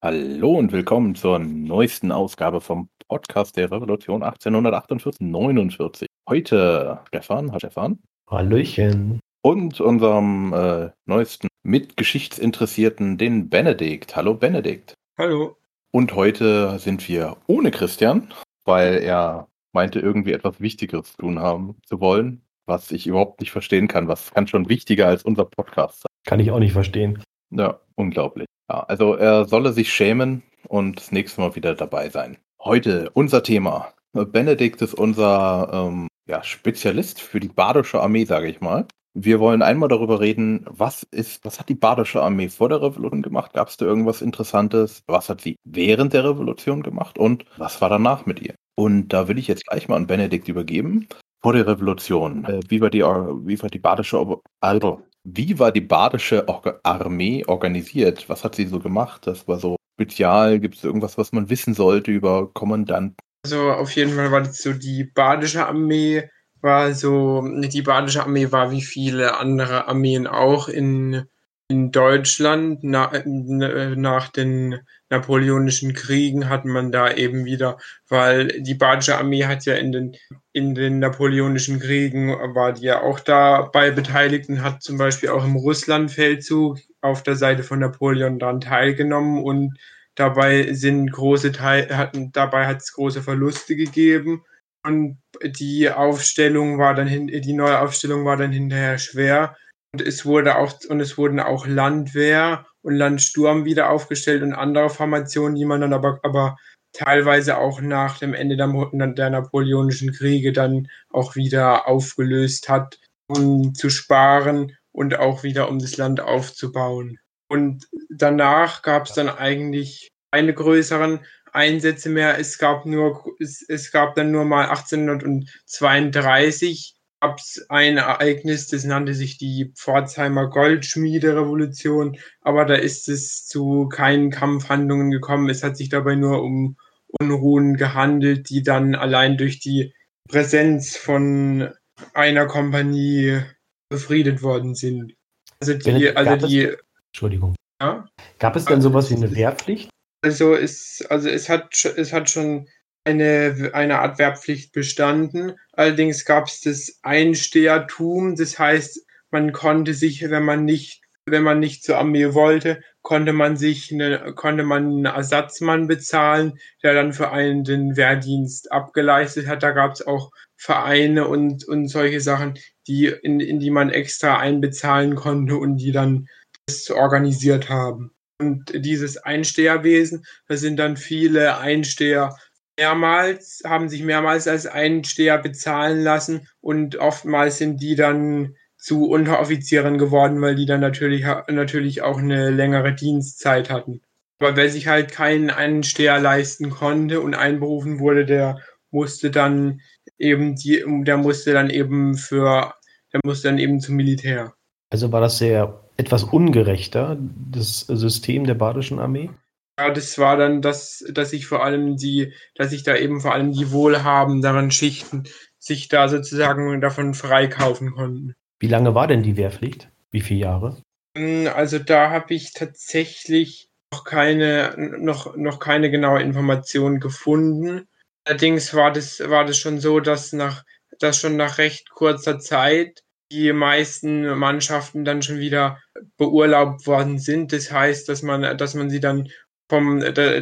Hallo und willkommen zur neuesten Ausgabe vom Podcast der Revolution 1848-49. Heute Stefan, hallo Stefan. Hallöchen. Und unserem äh, neuesten Mitgeschichtsinteressierten, den Benedikt. Hallo Benedikt. Hallo. Und heute sind wir ohne Christian, weil er meinte, irgendwie etwas Wichtigeres zu tun haben zu wollen, was ich überhaupt nicht verstehen kann. Was kann schon wichtiger als unser Podcast sein? Kann ich auch nicht verstehen. Ja, unglaublich. Ja, also er solle sich schämen und das nächste Mal wieder dabei sein. Heute unser Thema. Benedikt ist unser ähm, ja, Spezialist für die badische Armee, sage ich mal. Wir wollen einmal darüber reden, was ist, was hat die badische Armee vor der Revolution gemacht? Gab es da irgendwas Interessantes? Was hat sie während der Revolution gemacht? Und was war danach mit ihr? Und da will ich jetzt gleich mal an Benedikt übergeben. Vor der Revolution, äh, wie war die, wie war die badische, also, wie war die badische Armee organisiert? Was hat sie so gemacht? Das war so spezial. Gibt es irgendwas, was man wissen sollte über Kommandanten? Also auf jeden Fall war das so die badische Armee war so die badische Armee war wie viele andere Armeen auch in in Deutschland na, nach den napoleonischen Kriegen hat man da eben wieder, weil die badische Armee hat ja in den, in den napoleonischen Kriegen war die ja auch dabei beteiligt und hat zum Beispiel auch im Russlandfeldzug auf der Seite von Napoleon daran teilgenommen und dabei sind große Teil, hatten, dabei hat es große Verluste gegeben. Und die Aufstellung war dann die neue Aufstellung war dann hinterher schwer und es wurde auch, und es wurden auch Landwehr und Landsturm wieder aufgestellt und andere Formationen, die man dann aber, aber teilweise auch nach dem Ende der, der napoleonischen Kriege dann auch wieder aufgelöst hat, um zu sparen und auch wieder um das Land aufzubauen. Und danach gab es dann eigentlich keine größeren Einsätze mehr. Es gab nur, es, es gab dann nur mal 1832 gab es ein Ereignis, das nannte sich die Pforzheimer Goldschmiederevolution, aber da ist es zu keinen Kampfhandlungen gekommen. Es hat sich dabei nur um Unruhen gehandelt, die dann allein durch die Präsenz von einer Kompanie befriedet worden sind. Also die, also die. Entschuldigung. Ja? Gab es denn sowas wie eine Wehrpflicht? Also es, also es hat, es hat schon eine, eine Art Wehrpflicht bestanden. Allerdings gab es das Einstehertum, das heißt, man konnte sich, wenn man nicht, wenn man nicht zur Armee wollte, konnte man sich eine, konnte man einen Ersatzmann bezahlen, der dann für einen den Wehrdienst abgeleistet hat. Da gab es auch Vereine und, und solche Sachen, die, in, in die man extra einbezahlen konnte und die dann das organisiert haben. Und dieses Einsteherwesen, da sind dann viele Einsteher mehrmals, haben sich mehrmals als Einsteher bezahlen lassen und oftmals sind die dann zu Unteroffizieren geworden, weil die dann natürlich, natürlich auch eine längere Dienstzeit hatten. Aber wer sich halt keinen Einsteher leisten konnte und einberufen wurde, der musste dann eben die, der musste dann eben für, der musste dann eben zum Militär. Also war das sehr etwas ungerechter, das System der badischen Armee? Ja, das war dann das, dass ich vor allem die, dass ich da eben vor allem die wohlhabenderen Schichten sich da sozusagen davon freikaufen konnten. Wie lange war denn die Wehrpflicht? Wie viele Jahre? Hm, also da habe ich tatsächlich noch keine, noch, noch keine genaue Information gefunden. Allerdings war das, war das schon so, dass nach, dass schon nach recht kurzer Zeit die meisten Mannschaften dann schon wieder beurlaubt worden sind. Das heißt, dass man, dass man sie dann vom,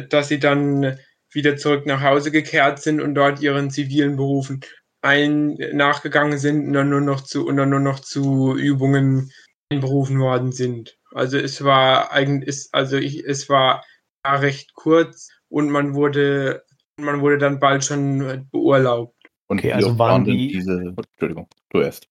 dass sie dann wieder zurück nach Hause gekehrt sind und dort ihren zivilen Berufen ein, nachgegangen sind und dann nur noch zu, und dann nur noch zu Übungen einberufen worden sind. Also es war eigentlich, also ich, es war recht kurz und man wurde, man wurde dann bald schon beurlaubt. Und okay, also waren die diese, Entschuldigung, du erst.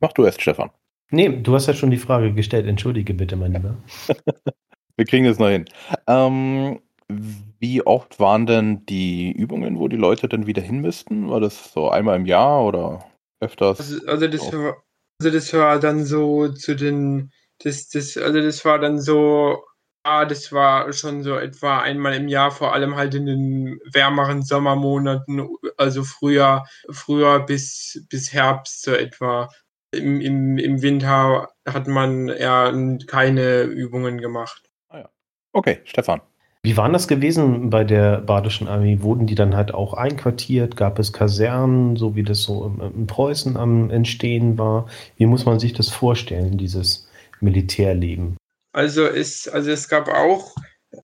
Mach du erst, Stefan. Nee, du hast ja schon die Frage gestellt. Entschuldige bitte, mein Lieber. Wir kriegen das noch hin. Ähm, wie oft waren denn die Übungen, wo die Leute dann wieder hin müssten? War das so einmal im Jahr oder öfters? Also, also, das, war, also das war dann so zu den, das, das, also das war dann so, ah, das war schon so etwa einmal im Jahr, vor allem halt in den wärmeren Sommermonaten, also früher, früher bis, bis Herbst so etwa. Im, im, Im Winter hat man eher keine Übungen gemacht. Okay, Stefan. Wie war das gewesen bei der Badischen Armee? Wurden die dann halt auch einquartiert? Gab es Kasernen, so wie das so in Preußen am Entstehen war? Wie muss man sich das vorstellen, dieses Militärleben? Also es, also es gab auch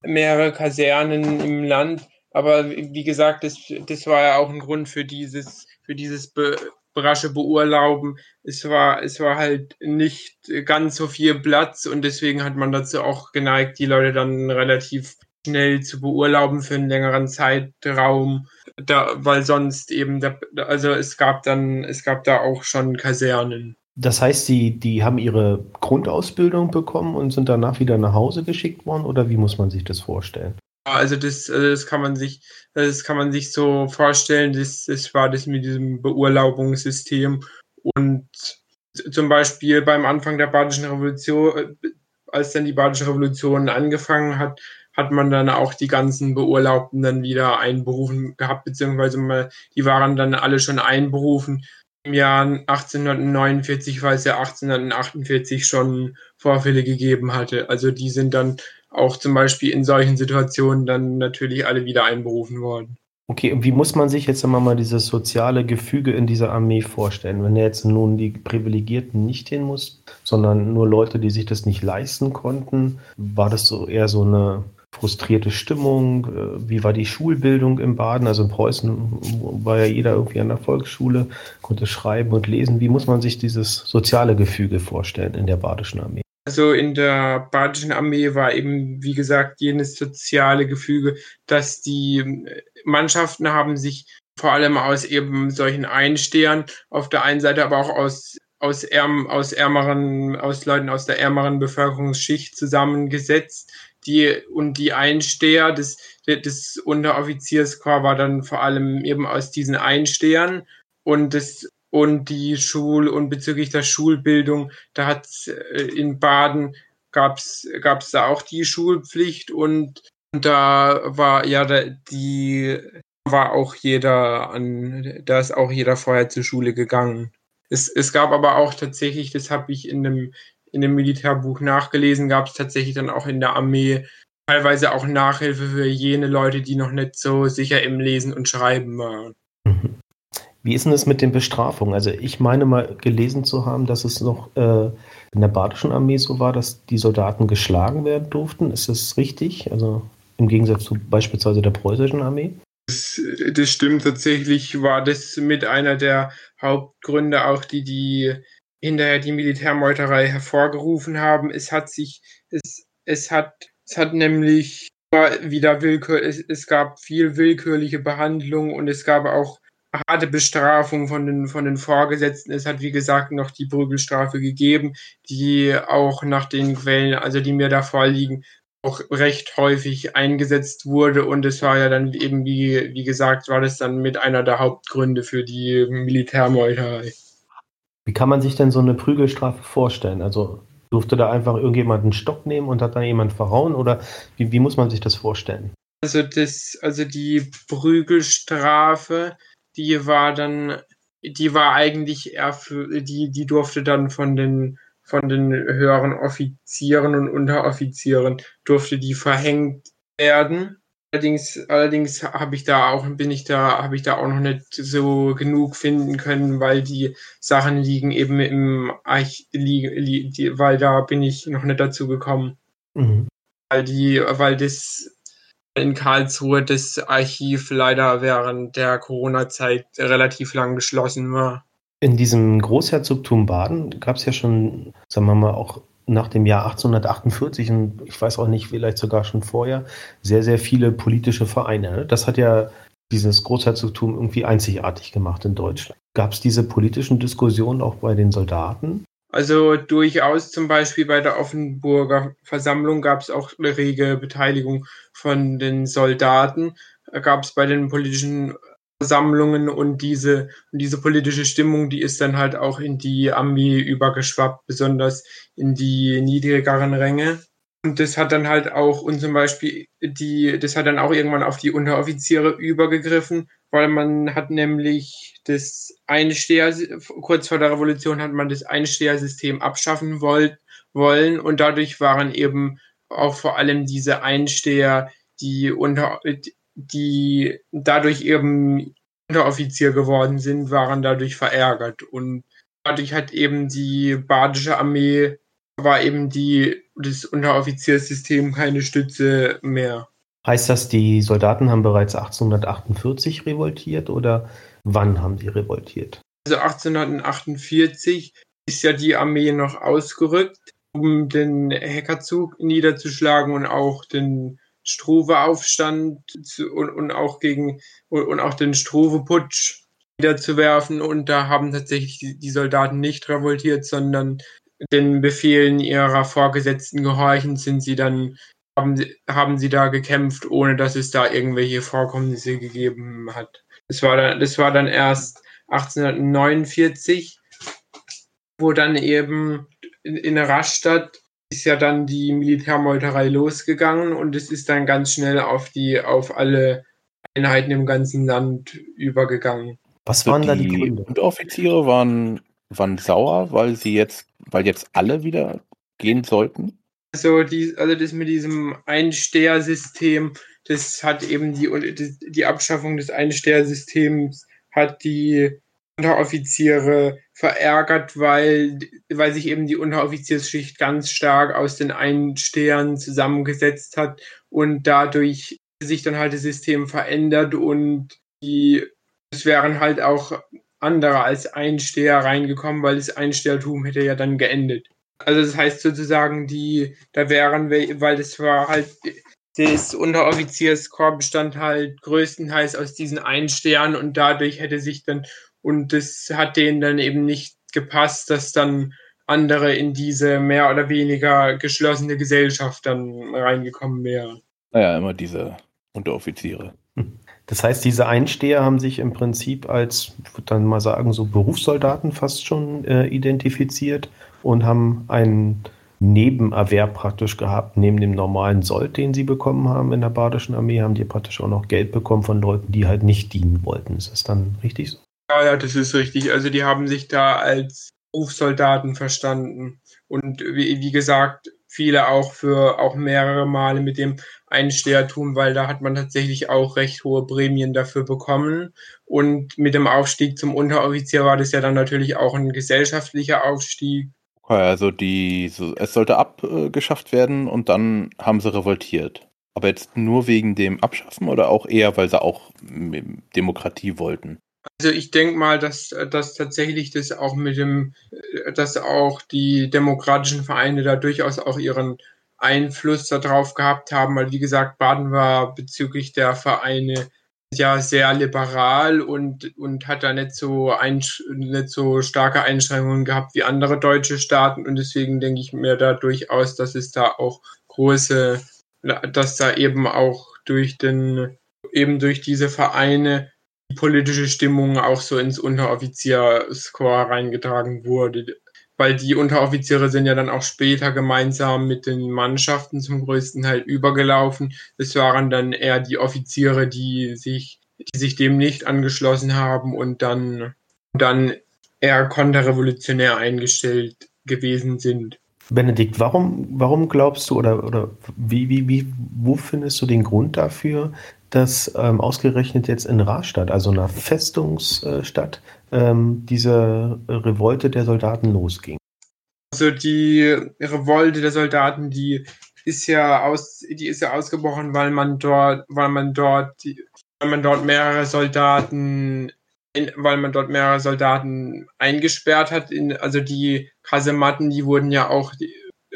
mehrere Kasernen im Land, aber wie gesagt, das, das war ja auch ein Grund für dieses, für dieses Be rasche Beurlauben. Es war, es war halt nicht ganz so viel Platz und deswegen hat man dazu auch geneigt, die Leute dann relativ schnell zu beurlauben für einen längeren Zeitraum, da, weil sonst eben, da, also es gab dann, es gab da auch schon Kasernen. Das heißt, sie, die haben ihre Grundausbildung bekommen und sind danach wieder nach Hause geschickt worden oder wie muss man sich das vorstellen? Also das, also das kann man sich, das kann man sich so vorstellen, das, das war das mit diesem Beurlaubungssystem und zum Beispiel beim Anfang der Badischen Revolution, als dann die Badische Revolution angefangen hat, hat man dann auch die ganzen Beurlaubten dann wieder einberufen gehabt, beziehungsweise mal, die waren dann alle schon einberufen. Im Jahr 1849, weil es ja 1848 schon Vorfälle gegeben hatte. Also die sind dann auch zum Beispiel in solchen Situationen dann natürlich alle wieder einberufen worden. Okay, und wie muss man sich jetzt einmal mal dieses soziale Gefüge in dieser Armee vorstellen? Wenn jetzt nun die Privilegierten nicht hin muss, sondern nur Leute, die sich das nicht leisten konnten, war das so eher so eine frustrierte Stimmung? Äh, wie war die Schulbildung im Baden? Also in Preußen war ja jeder irgendwie an der Volksschule, konnte schreiben und lesen. Wie muss man sich dieses soziale Gefüge vorstellen in der badischen Armee? Also in der badischen Armee war eben, wie gesagt, jenes soziale Gefüge, dass die Mannschaften haben sich vor allem aus eben solchen Einstehern auf der einen Seite, aber auch aus aus, ärm, aus ärmeren, aus Leuten aus der ärmeren Bevölkerungsschicht zusammengesetzt, die und die Einsteher des, des Unteroffizierskorps war dann vor allem eben aus diesen Einstehern. Und das und die Schul- und bezüglich der Schulbildung, da hat äh, in Baden gab's gab's da auch die Schulpflicht und da war ja da, die war auch jeder an, da ist auch jeder vorher zur Schule gegangen. Es, es gab aber auch tatsächlich, das habe ich in einem in dem Militärbuch nachgelesen, gab es tatsächlich dann auch in der Armee teilweise auch Nachhilfe für jene Leute, die noch nicht so sicher im Lesen und Schreiben waren. Wie ist denn das mit den Bestrafungen? Also ich meine mal gelesen zu haben, dass es noch äh, in der badischen Armee so war, dass die Soldaten geschlagen werden durften. Ist das richtig? Also im Gegensatz zu beispielsweise der preußischen Armee? Das, das stimmt tatsächlich, war das mit einer der Hauptgründe auch, die die hinterher die Militärmeuterei hervorgerufen haben. Es hat sich, es, es hat, es hat nämlich wieder Willkür, es, es gab viel willkürliche Behandlung und es gab auch harte Bestrafung von den, von den Vorgesetzten. Es hat, wie gesagt, noch die Prügelstrafe gegeben, die auch nach den Quellen, also die mir da vorliegen, auch recht häufig eingesetzt wurde. Und es war ja dann eben, wie, wie gesagt, war das dann mit einer der Hauptgründe für die Militärmeuterei. Wie kann man sich denn so eine Prügelstrafe vorstellen? Also durfte da einfach irgendjemand einen Stock nehmen und hat dann jemand verhauen oder wie, wie muss man sich das vorstellen? Also das, also die Prügelstrafe, die war dann, die war eigentlich eher für, die, die durfte dann von den, von den höheren Offizieren und Unteroffizieren, durfte die verhängt werden. Allerdings, allerdings habe ich da auch, bin ich da, habe ich da auch noch nicht so genug finden können, weil die Sachen liegen eben im Arch, li, li, die, weil da bin ich noch nicht dazu gekommen. Mhm. Weil die, weil das in Karlsruhe das Archiv leider während der Corona-Zeit relativ lang geschlossen war. In diesem Großherzogtum Baden gab es ja schon, sagen wir mal, auch nach dem Jahr 1848 und ich weiß auch nicht, vielleicht sogar schon vorher, sehr, sehr viele politische Vereine. Ne? Das hat ja dieses Großherzogtum irgendwie einzigartig gemacht in Deutschland. Gab es diese politischen Diskussionen auch bei den Soldaten? Also durchaus zum Beispiel bei der Offenburger Versammlung gab es auch eine rege Beteiligung von den Soldaten. Gab es bei den politischen Versammlungen und diese, und diese politische Stimmung, die ist dann halt auch in die Armee übergeschwappt, besonders in die niedrigeren Ränge. Und das hat dann halt auch, und zum Beispiel die, das hat dann auch irgendwann auf die Unteroffiziere übergegriffen, weil man hat nämlich das Einsteher, kurz vor der Revolution hat man das Einstehersystem abschaffen wollt, wollen und dadurch waren eben auch vor allem diese Einsteher die unter die dadurch eben Unteroffizier geworden sind, waren dadurch verärgert und dadurch hat eben die badische Armee war eben die das Unteroffizierssystem keine Stütze mehr. Heißt das, die Soldaten haben bereits 1848 revoltiert oder wann haben sie revoltiert? Also 1848 ist ja die Armee noch ausgerückt, um den Hackerzug niederzuschlagen und auch den Struve-Aufstand und, und, auch gegen und, und auch den Struve-Putsch niederzuwerfen. Und da haben tatsächlich die, die Soldaten nicht revoltiert, sondern den Befehlen ihrer Vorgesetzten gehorchen, sind sie dann haben, haben sie da gekämpft, ohne dass es da irgendwelche Vorkommnisse gegeben hat. Das war dann, das war dann erst 1849 wo dann eben in, in Rastatt ist ja dann die Militärmeuterei losgegangen und es ist dann ganz schnell auf die, auf alle Einheiten im ganzen Land übergegangen. Was waren also da die Gründe? Unteroffiziere waren, waren sauer, weil sie jetzt, weil jetzt alle wieder gehen sollten? Also, die, also das mit diesem Einstehersystem, das hat eben die, die Abschaffung des Einstehersystems hat die Unteroffiziere verärgert, weil, weil sich eben die Unteroffiziersschicht ganz stark aus den Einstehern zusammengesetzt hat und dadurch sich dann halt das System verändert und die, es wären halt auch andere als Einsteher reingekommen, weil das Einstehertum hätte ja dann geendet. Also das heißt sozusagen, die, da wären wir, weil das war halt, das Unteroffizierskorps bestand halt größtenteils aus diesen Einstehern und dadurch hätte sich dann und das hat denen dann eben nicht gepasst, dass dann andere in diese mehr oder weniger geschlossene Gesellschaft dann reingekommen wären. Naja, immer diese Unteroffiziere. Das heißt, diese Einsteher haben sich im Prinzip als, ich würde dann mal sagen, so Berufssoldaten fast schon äh, identifiziert und haben einen Nebenerwerb praktisch gehabt, neben dem normalen Sold, den sie bekommen haben in der badischen Armee, haben die praktisch auch noch Geld bekommen von Leuten, die halt nicht dienen wollten. Ist das dann richtig so? Ja, ja, das ist richtig. Also die haben sich da als Berufssoldaten verstanden. Und wie, wie gesagt, viele auch für auch mehrere Male mit dem Einstehertum, weil da hat man tatsächlich auch recht hohe Prämien dafür bekommen. Und mit dem Aufstieg zum Unteroffizier war das ja dann natürlich auch ein gesellschaftlicher Aufstieg. Also die, es sollte abgeschafft werden und dann haben sie revoltiert. Aber jetzt nur wegen dem Abschaffen oder auch eher, weil sie auch Demokratie wollten? Also ich denke mal, dass, dass tatsächlich das auch mit dem, dass auch die demokratischen Vereine da durchaus auch ihren Einfluss darauf gehabt haben, weil wie gesagt, Baden war bezüglich der Vereine ja sehr liberal und, und hat da nicht so, ein, nicht so starke Einschränkungen gehabt wie andere deutsche Staaten und deswegen denke ich mir da durchaus, dass es da auch große, dass da eben auch durch den, eben durch diese Vereine politische Stimmung auch so ins Unteroffizierscore reingetragen wurde. Weil die Unteroffiziere sind ja dann auch später gemeinsam mit den Mannschaften zum größten Teil übergelaufen. Es waren dann eher die Offiziere, die sich, die sich dem nicht angeschlossen haben und dann, dann eher konterrevolutionär eingestellt gewesen sind. Benedikt, warum, warum glaubst du oder, oder wie, wie, wie, wo findest du den Grund dafür, dass ähm, ausgerechnet jetzt in Rastatt, also einer Festungsstadt, ähm, diese Revolte der Soldaten losging. Also die Revolte der Soldaten, die ist ja aus, die ist ja ausgebrochen, weil man dort, weil man dort, weil man dort mehrere Soldaten, weil man dort mehrere Soldaten eingesperrt hat. In, also die Kasematten, die wurden ja auch,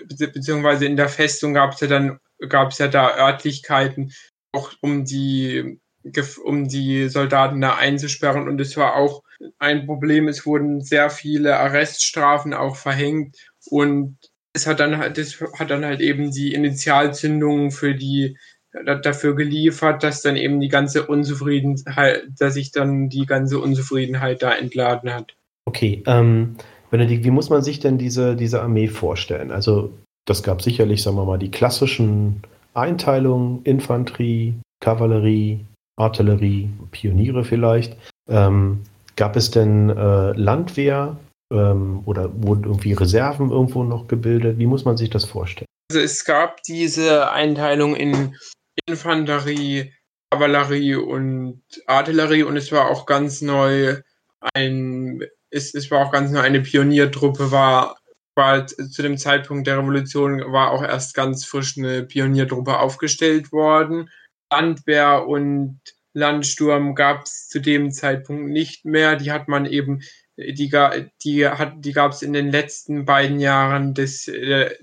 beziehungsweise in der Festung gab es ja dann, gab es ja da Örtlichkeiten, auch um die, um die Soldaten da einzusperren. Und es war auch ein Problem. Es wurden sehr viele Arreststrafen auch verhängt. Und es hat dann halt, das hat dann halt eben die Initialzündung für die dafür geliefert, dass dann eben die ganze Unzufriedenheit, dass sich dann die ganze Unzufriedenheit da entladen hat. Okay, ähm, Benedikt, wie muss man sich denn diese, diese Armee vorstellen? Also, das gab sicherlich, sagen wir mal, die klassischen Einteilung, Infanterie, Kavallerie, Artillerie, Pioniere vielleicht. Ähm, gab es denn äh, Landwehr ähm, oder wurden irgendwie Reserven irgendwo noch gebildet? Wie muss man sich das vorstellen? Also es gab diese Einteilung in Infanterie, Kavallerie und Artillerie und es war auch ganz neu ein, es, es war auch ganz neu eine Pioniertruppe, war, war zu dem Zeitpunkt der Revolution war auch erst ganz frisch eine Pioniertruppe aufgestellt worden. Landwehr und Landsturm gab es zu dem Zeitpunkt nicht mehr. Die hat man eben, die, die, hat, die gab es in den letzten beiden Jahren des, der,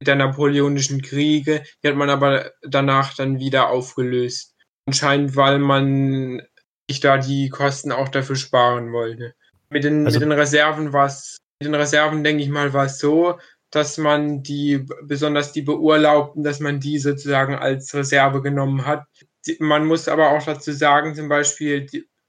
der napoleonischen Kriege. Die hat man aber danach dann wieder aufgelöst. Anscheinend, weil man sich da die Kosten auch dafür sparen wollte. Mit den, also, mit den Reserven war es, mit den Reserven denke ich mal, war es so, dass man die, besonders die Beurlaubten, dass man die sozusagen als Reserve genommen hat. Man muss aber auch dazu sagen, zum Beispiel,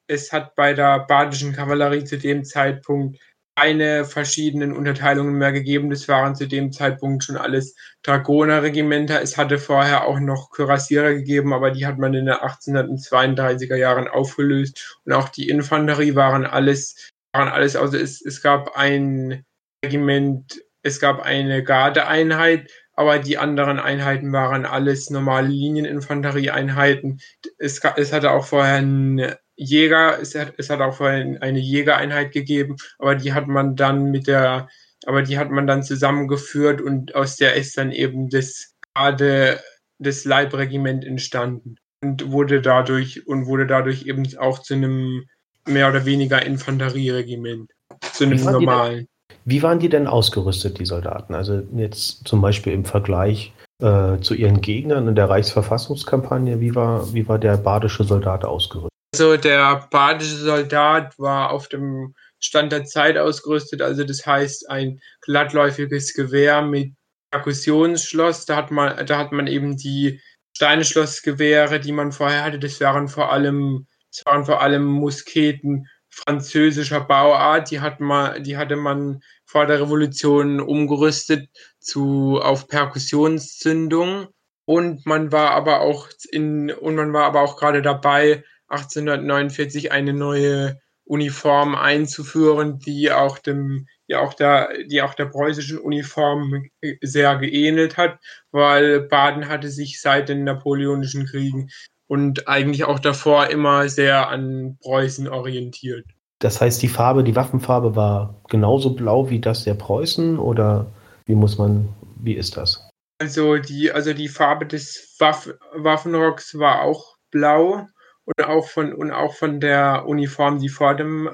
es hat bei der badischen Kavallerie zu dem Zeitpunkt keine verschiedenen Unterteilungen mehr gegeben. Das waren zu dem Zeitpunkt schon alles Dragonerregimenter. Es hatte vorher auch noch Kürassiere gegeben, aber die hat man in den 1832er Jahren aufgelöst. Und auch die Infanterie waren alles, alles, also es, es gab ein Regiment, es gab eine Gardeeinheit, aber die anderen Einheiten waren alles normale Linieninfanterieeinheiten. Es, es hatte auch vorher ein Jäger, es hat, es hat auch vorhin eine Jägereinheit gegeben, aber die hat man dann mit der, aber die hat man dann zusammengeführt und aus der ist dann eben das gerade das Leibregiment entstanden und wurde dadurch und wurde dadurch eben auch zu einem mehr oder weniger Infanterieregiment, zu einem wie normalen. wie waren die denn ausgerüstet, die Soldaten? Also jetzt zum Beispiel im Vergleich äh, zu ihren Gegnern in der Reichsverfassungskampagne, wie war, wie war der badische Soldat ausgerüstet? Also der badische Soldat war auf dem Stand der Zeit ausgerüstet, also das heißt ein glattläufiges Gewehr mit Perkussionsschloss. Da hat man, da hat man eben die Steinschlossgewehre, die man vorher hatte. Das waren vor allem, das waren vor allem Musketen französischer Bauart. Die hat man, die hatte man vor der Revolution umgerüstet zu auf Perkussionszündung. Und man war aber auch in, und man war aber auch gerade dabei, 1849 eine neue Uniform einzuführen, die auch dem, die auch der, die auch der preußischen Uniform sehr geähnelt hat, weil Baden hatte sich seit den napoleonischen Kriegen und eigentlich auch davor immer sehr an Preußen orientiert. Das heißt, die Farbe, die Waffenfarbe war genauso blau wie das der Preußen oder wie muss man, wie ist das? Also die, also die Farbe des Waff Waffenrocks war auch blau und auch von, und auch von der Uniform, die vor dem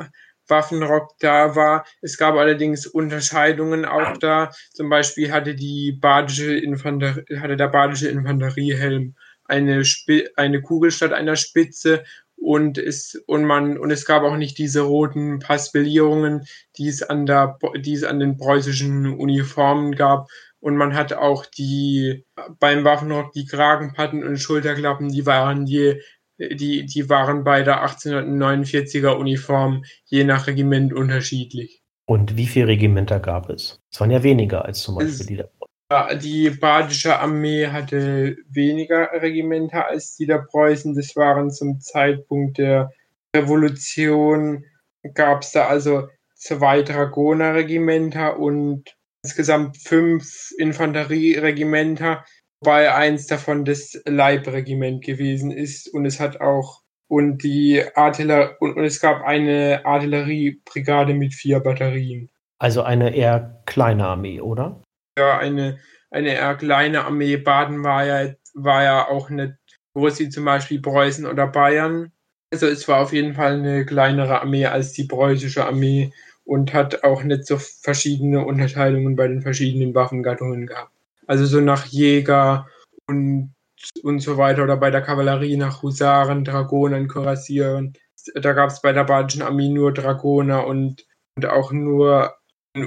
Waffenrock da war. Es gab allerdings Unterscheidungen auch da. Zum Beispiel hatte die badische Infanterie, hatte der badische Infanteriehelm eine, Sp eine Kugel statt einer Spitze und es, und man, und es gab auch nicht diese roten Paspellierungen, die es an der, die es an den preußischen Uniformen gab. Und man hat auch die, beim Waffenrock die Kragenpatten und Schulterklappen, die waren je die, die waren bei der 1849er Uniform je nach Regiment unterschiedlich. Und wie viele Regimenter gab es? Es waren ja weniger als zum Beispiel die der. Die badische Armee hatte weniger Regimenter als die der Preußen. Das waren zum Zeitpunkt der Revolution, gab es da also zwei Dragonerregimenter und insgesamt fünf Infanterieregimenter wobei eins davon das Leibregiment gewesen ist und es hat auch und die Artillerie und, und es gab eine Artilleriebrigade mit vier Batterien. Also eine eher kleine Armee, oder? Ja, eine, eine eher kleine Armee. Baden war ja, war ja auch nicht groß wie zum Beispiel Preußen oder Bayern. Also es war auf jeden Fall eine kleinere Armee als die preußische Armee und hat auch nicht so verschiedene Unterteilungen bei den verschiedenen Waffengattungen gehabt. Also so nach Jäger und, und so weiter oder bei der Kavallerie nach Husaren, Dragonern, Kürassieren. Da gab es bei der badischen Armee nur Dragoner und, und auch nur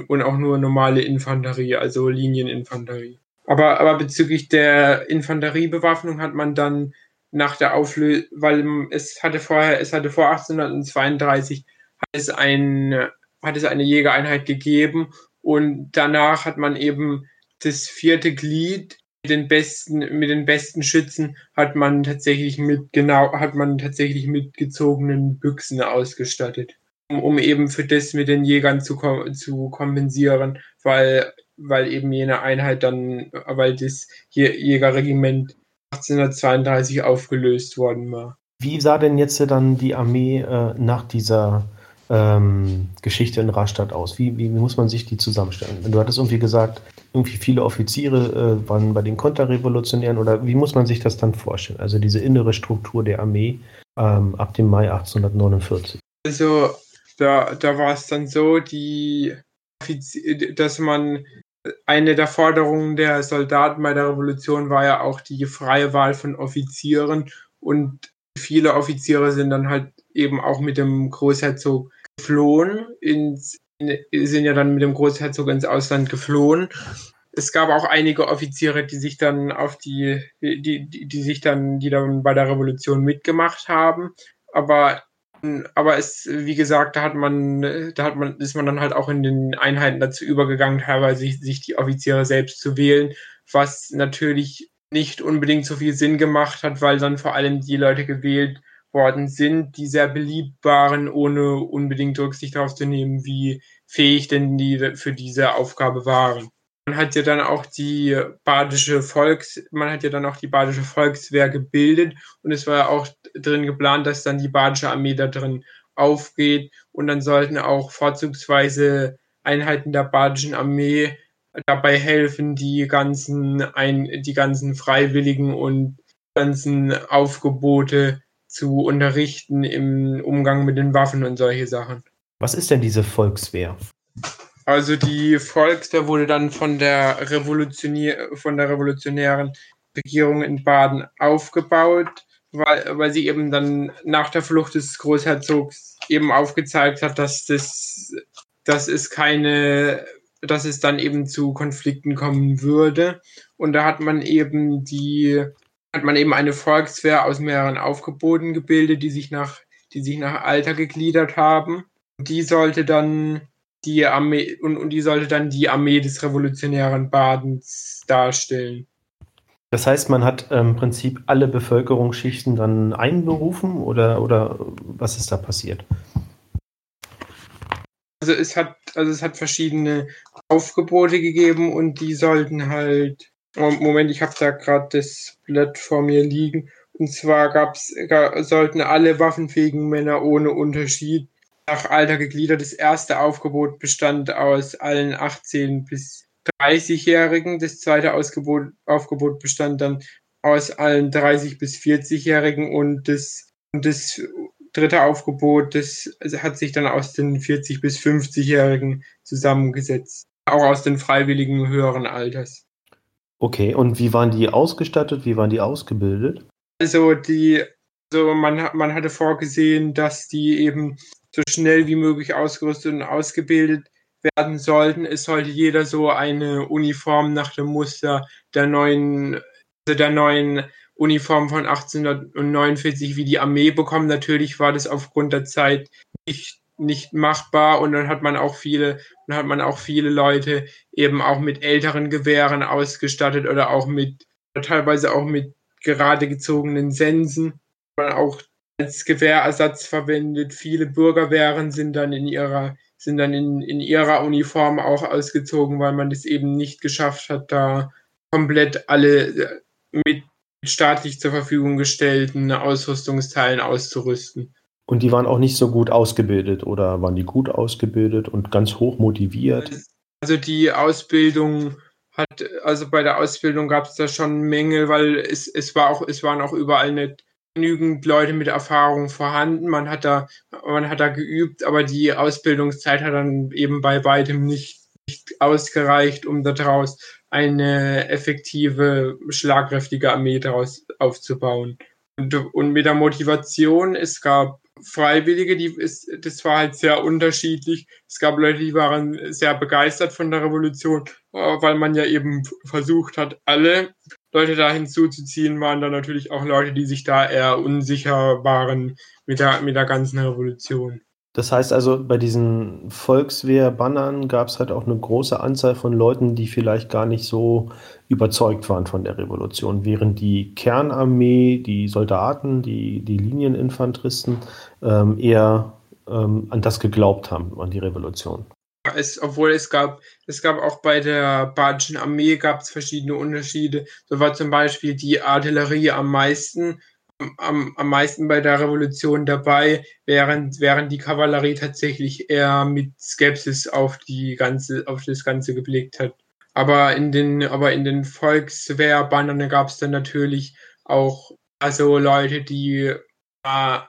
und auch nur normale Infanterie, also Linieninfanterie. Aber, aber bezüglich der Infanteriebewaffnung hat man dann nach der Auflösung, weil es hatte vorher, es hatte vor 1832 hat es, ein, hat es eine Jägereinheit gegeben und danach hat man eben das vierte Glied mit den besten, mit den besten Schützen hat man tatsächlich mit genau, hat man tatsächlich mit gezogenen Büchsen ausgestattet. Um, eben für das mit den Jägern zu, zu kompensieren, weil, weil eben jene Einheit dann, weil das Jägerregiment 1832 aufgelöst worden war. Wie sah denn jetzt dann die Armee äh, nach dieser ähm, Geschichte in Rastatt aus? Wie, wie, muss man sich die zusammenstellen? Du hattest irgendwie gesagt, irgendwie viele Offiziere äh, waren bei den Konterrevolutionären oder wie muss man sich das dann vorstellen? Also diese innere Struktur der Armee ähm, ab dem Mai 1849. Also da, da war es dann so, die, dass man eine der Forderungen der Soldaten bei der Revolution war ja auch die freie Wahl von Offizieren und viele Offiziere sind dann halt eben auch mit dem Großherzog geflohen, ins, sind ja dann mit dem Großherzog ins Ausland geflohen. Es gab auch einige Offiziere, die sich dann auf die, die, die, die sich dann, die dann bei der Revolution mitgemacht haben. Aber aber es, wie gesagt, da hat man, da hat man, ist man dann halt auch in den Einheiten dazu übergegangen, teilweise sich, sich die Offiziere selbst zu wählen, was natürlich nicht unbedingt so viel Sinn gemacht hat, weil dann vor allem die Leute gewählt worden sind, die sehr beliebt waren, ohne unbedingt Rücksicht darauf zu nehmen, wie fähig denn die für diese Aufgabe waren. Man hat ja dann auch die badische Volks, man hat ja dann auch die badische Volkswehr gebildet und es war ja auch drin geplant, dass dann die badische Armee da drin aufgeht und dann sollten auch vorzugsweise Einheiten der badischen Armee dabei helfen, die ganzen, ein, die ganzen Freiwilligen und ganzen Aufgebote zu unterrichten im Umgang mit den Waffen und solche Sachen. Was ist denn diese Volkswehr? Also die Volkswehr wurde dann von der, Revolutionier von der revolutionären Regierung in Baden aufgebaut, weil, weil sie eben dann nach der Flucht des Großherzogs eben aufgezeigt hat, dass das, dass es keine, dass es dann eben zu Konflikten kommen würde. Und da hat man eben die hat man eben eine Volkswehr aus mehreren Aufgeboten gebildet, die sich nach, die sich nach Alter gegliedert haben. Die sollte dann die Armee und, und die sollte dann die Armee des revolutionären Badens darstellen. Das heißt, man hat im Prinzip alle Bevölkerungsschichten dann einberufen oder, oder was ist da passiert? Also es hat, also es hat verschiedene Aufgebote gegeben und die sollten halt Moment, ich habe da gerade das Blatt vor mir liegen. Und zwar gab's, sollten alle waffenfähigen Männer ohne Unterschied nach Alter gegliedert. Das erste Aufgebot bestand aus allen 18 bis 30-Jährigen. Das zweite Ausgebot, Aufgebot bestand dann aus allen 30 bis 40-Jährigen und das, und das dritte Aufgebot, das hat sich dann aus den 40 bis 50-Jährigen zusammengesetzt. Auch aus den Freiwilligen höheren Alters. Okay, und wie waren die ausgestattet? Wie waren die ausgebildet? Also die, also man, man hatte vorgesehen, dass die eben so schnell wie möglich ausgerüstet und ausgebildet werden sollten. Es sollte jeder so eine Uniform nach dem Muster der neuen, also der neuen Uniform von 1849 wie die Armee bekommen. Natürlich war das aufgrund der Zeit nicht nicht machbar und dann hat man auch viele, dann hat man auch viele Leute eben auch mit älteren Gewehren ausgestattet oder auch mit, teilweise auch mit gerade gezogenen Sensen, man auch als Gewehrersatz verwendet. Viele Bürgerwehren sind dann in ihrer, sind dann in, in ihrer Uniform auch ausgezogen, weil man das eben nicht geschafft hat, da komplett alle mit staatlich zur Verfügung gestellten Ausrüstungsteilen auszurüsten. Und die waren auch nicht so gut ausgebildet oder waren die gut ausgebildet und ganz hoch motiviert? Also die Ausbildung hat, also bei der Ausbildung gab es da schon Mängel, weil es, es war auch, es waren auch überall nicht genügend Leute mit Erfahrung vorhanden. Man hat da, man hat da geübt, aber die Ausbildungszeit hat dann eben bei weitem nicht, nicht ausgereicht, um daraus eine effektive, schlagkräftige Armee daraus aufzubauen. Und, und mit der Motivation, es gab Freiwillige, die ist, das war halt sehr unterschiedlich. Es gab Leute, die waren sehr begeistert von der Revolution, äh, weil man ja eben versucht hat, alle Leute da hinzuzuziehen, waren dann natürlich auch Leute, die sich da eher unsicher waren mit der, mit der ganzen Revolution. Das heißt also, bei diesen Volkswehr-Bannern gab es halt auch eine große Anzahl von Leuten, die vielleicht gar nicht so überzeugt waren von der Revolution, während die Kernarmee, die Soldaten, die, die Linieninfanteristen ähm, eher ähm, an das geglaubt haben, an die Revolution. Es, obwohl es gab, es gab auch bei der Badischen Armee gab es verschiedene Unterschiede. So war zum Beispiel die Artillerie am meisten, am, am meisten bei der Revolution dabei, während, während die Kavallerie tatsächlich eher mit Skepsis auf die ganze, auf das Ganze geblickt hat. Aber in den, aber in den Volkswehrbannern gab es dann natürlich auch also Leute, die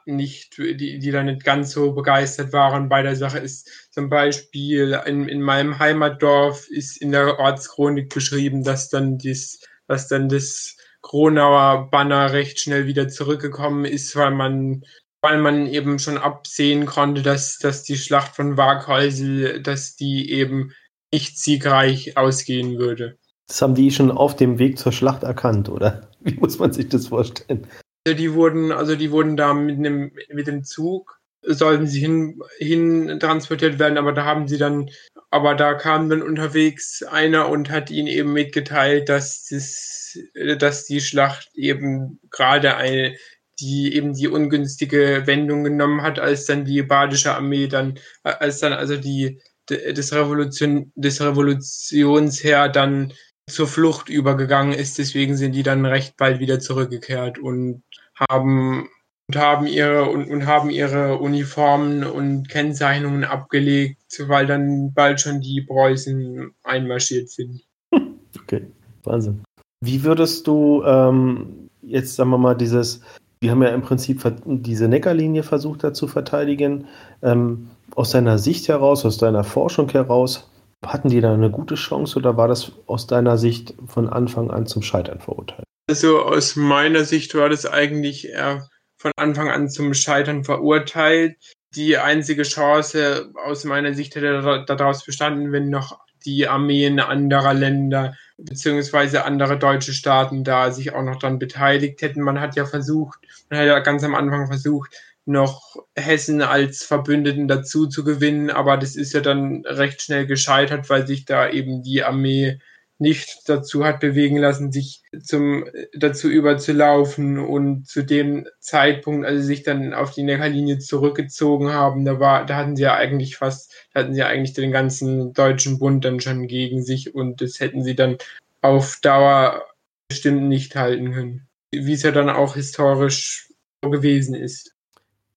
nicht, die, die da nicht ganz so begeistert waren bei der Sache, ist zum Beispiel in, in meinem Heimatdorf ist in der Ortschronik beschrieben, dass dann das, dass dann das Kronauer Banner recht schnell wieder zurückgekommen ist, weil man, weil man eben schon absehen konnte, dass, dass die Schlacht von Waghäusel, dass die eben nicht siegreich ausgehen würde. Das haben die schon auf dem Weg zur Schlacht erkannt, oder? Wie muss man sich das vorstellen? Die wurden, also die wurden da mit einem, mit dem Zug, sollten sie hin, hin transportiert werden, aber da haben sie dann, aber da kam dann unterwegs einer und hat ihnen eben mitgeteilt, dass das, dass die Schlacht eben gerade eine, die eben die ungünstige Wendung genommen hat, als dann die badische Armee dann, als dann also die, des Revolution, des Revolutionsherr dann zur Flucht übergegangen ist. Deswegen sind die dann recht bald wieder zurückgekehrt und haben und haben ihre und, und haben ihre Uniformen und Kennzeichnungen abgelegt, weil dann bald schon die Preußen einmarschiert sind. Okay, Wahnsinn. Wie würdest du ähm, jetzt, sagen wir mal, dieses, wir haben ja im Prinzip diese Neckarlinie versucht da zu verteidigen, ähm, aus deiner Sicht heraus, aus deiner Forschung heraus, hatten die da eine gute Chance oder war das aus deiner Sicht von Anfang an zum Scheitern verurteilt? Also aus meiner Sicht war das eigentlich eher von Anfang an zum Scheitern verurteilt. Die einzige Chance aus meiner Sicht hätte daraus bestanden, wenn noch die Armeen anderer Länder beziehungsweise andere deutsche Staaten da sich auch noch dann beteiligt hätten. Man hat ja versucht, man hat ja ganz am Anfang versucht, noch Hessen als Verbündeten dazu zu gewinnen, aber das ist ja dann recht schnell gescheitert, weil sich da eben die Armee nicht dazu hat bewegen lassen, sich zum, dazu überzulaufen und zu dem Zeitpunkt, als sie sich dann auf die Neckarlinie zurückgezogen haben, da war, da hatten sie ja eigentlich fast, da hatten sie ja eigentlich den ganzen deutschen Bund dann schon gegen sich und das hätten sie dann auf Dauer bestimmt nicht halten können. Wie es ja dann auch historisch gewesen ist.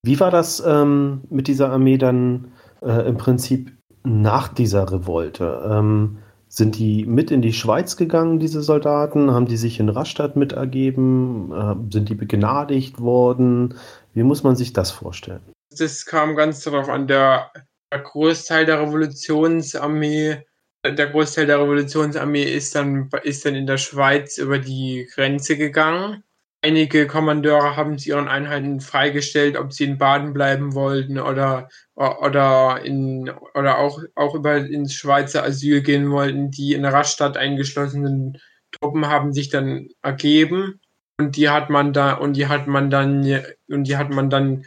Wie war das ähm, mit dieser Armee dann äh, im Prinzip nach dieser Revolte? Ähm, sind die mit in die Schweiz gegangen, diese Soldaten? Haben die sich in Rastatt mit ergeben? Äh, sind die begnadigt worden? Wie muss man sich das vorstellen? Das kam ganz darauf an. Der, Großteil der Revolutionsarmee, der Großteil der Revolutionsarmee ist dann, ist dann in der Schweiz über die Grenze gegangen. Einige Kommandeure haben es ihren Einheiten freigestellt, ob sie in Baden bleiben wollten oder, oder, in, oder auch, auch über ins Schweizer Asyl gehen wollten. Die in Rastatt eingeschlossenen Truppen haben sich dann ergeben und die hat man da und die hat man dann und die hat man dann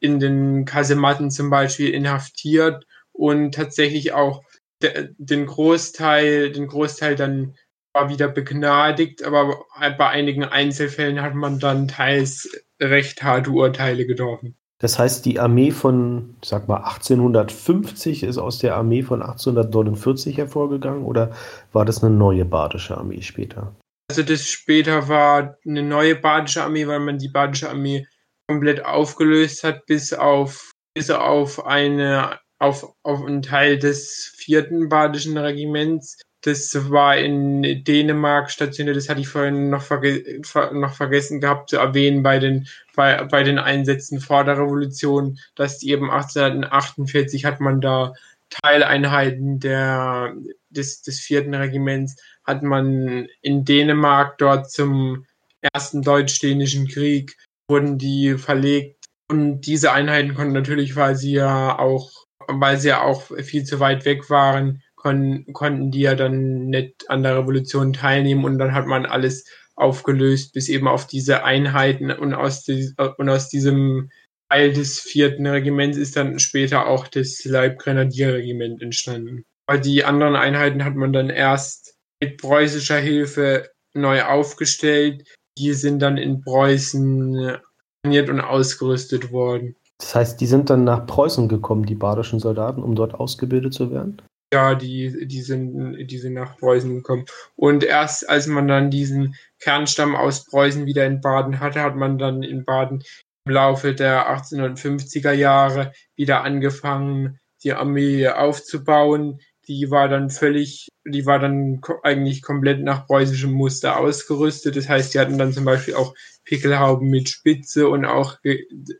in den Kasematten zum Beispiel inhaftiert und tatsächlich auch den Großteil, den Großteil dann war wieder begnadigt, aber bei einigen Einzelfällen hat man dann teils recht harte Urteile getroffen. Das heißt, die Armee von, sag mal, 1850 ist aus der Armee von 1849 hervorgegangen oder war das eine neue badische Armee später? Also das später war eine neue badische Armee, weil man die badische Armee komplett aufgelöst hat, bis auf, bis auf eine auf, auf einen Teil des vierten badischen Regiments, das war in Dänemark stationiert, das hatte ich vorhin noch, verge noch vergessen gehabt zu erwähnen bei den, bei, bei den Einsätzen vor der Revolution, dass eben 1848 hat man da Teileinheiten der, des, des vierten Regiments, hat man in Dänemark dort zum ersten deutsch-dänischen Krieg, wurden die verlegt. Und diese Einheiten konnten natürlich, weil sie ja auch, weil sie ja auch viel zu weit weg waren, kon konnten die ja dann nicht an der Revolution teilnehmen und dann hat man alles aufgelöst bis eben auf diese Einheiten und aus, die, und aus diesem Teil des vierten Regiments ist dann später auch das Leibgrenadierregiment entstanden. Weil die anderen Einheiten hat man dann erst mit preußischer Hilfe neu aufgestellt. Die sind dann in Preußen trainiert und ausgerüstet worden. Das heißt, die sind dann nach Preußen gekommen, die badischen Soldaten, um dort ausgebildet zu werden? Ja, die, die, sind, die sind nach Preußen gekommen. Und erst als man dann diesen Kernstamm aus Preußen wieder in Baden hatte, hat man dann in Baden im Laufe der 1850er Jahre wieder angefangen, die Armee aufzubauen. Die war dann völlig, die war dann eigentlich komplett nach preußischem Muster ausgerüstet. Das heißt, die hatten dann zum Beispiel auch Pickelhauben mit Spitze und auch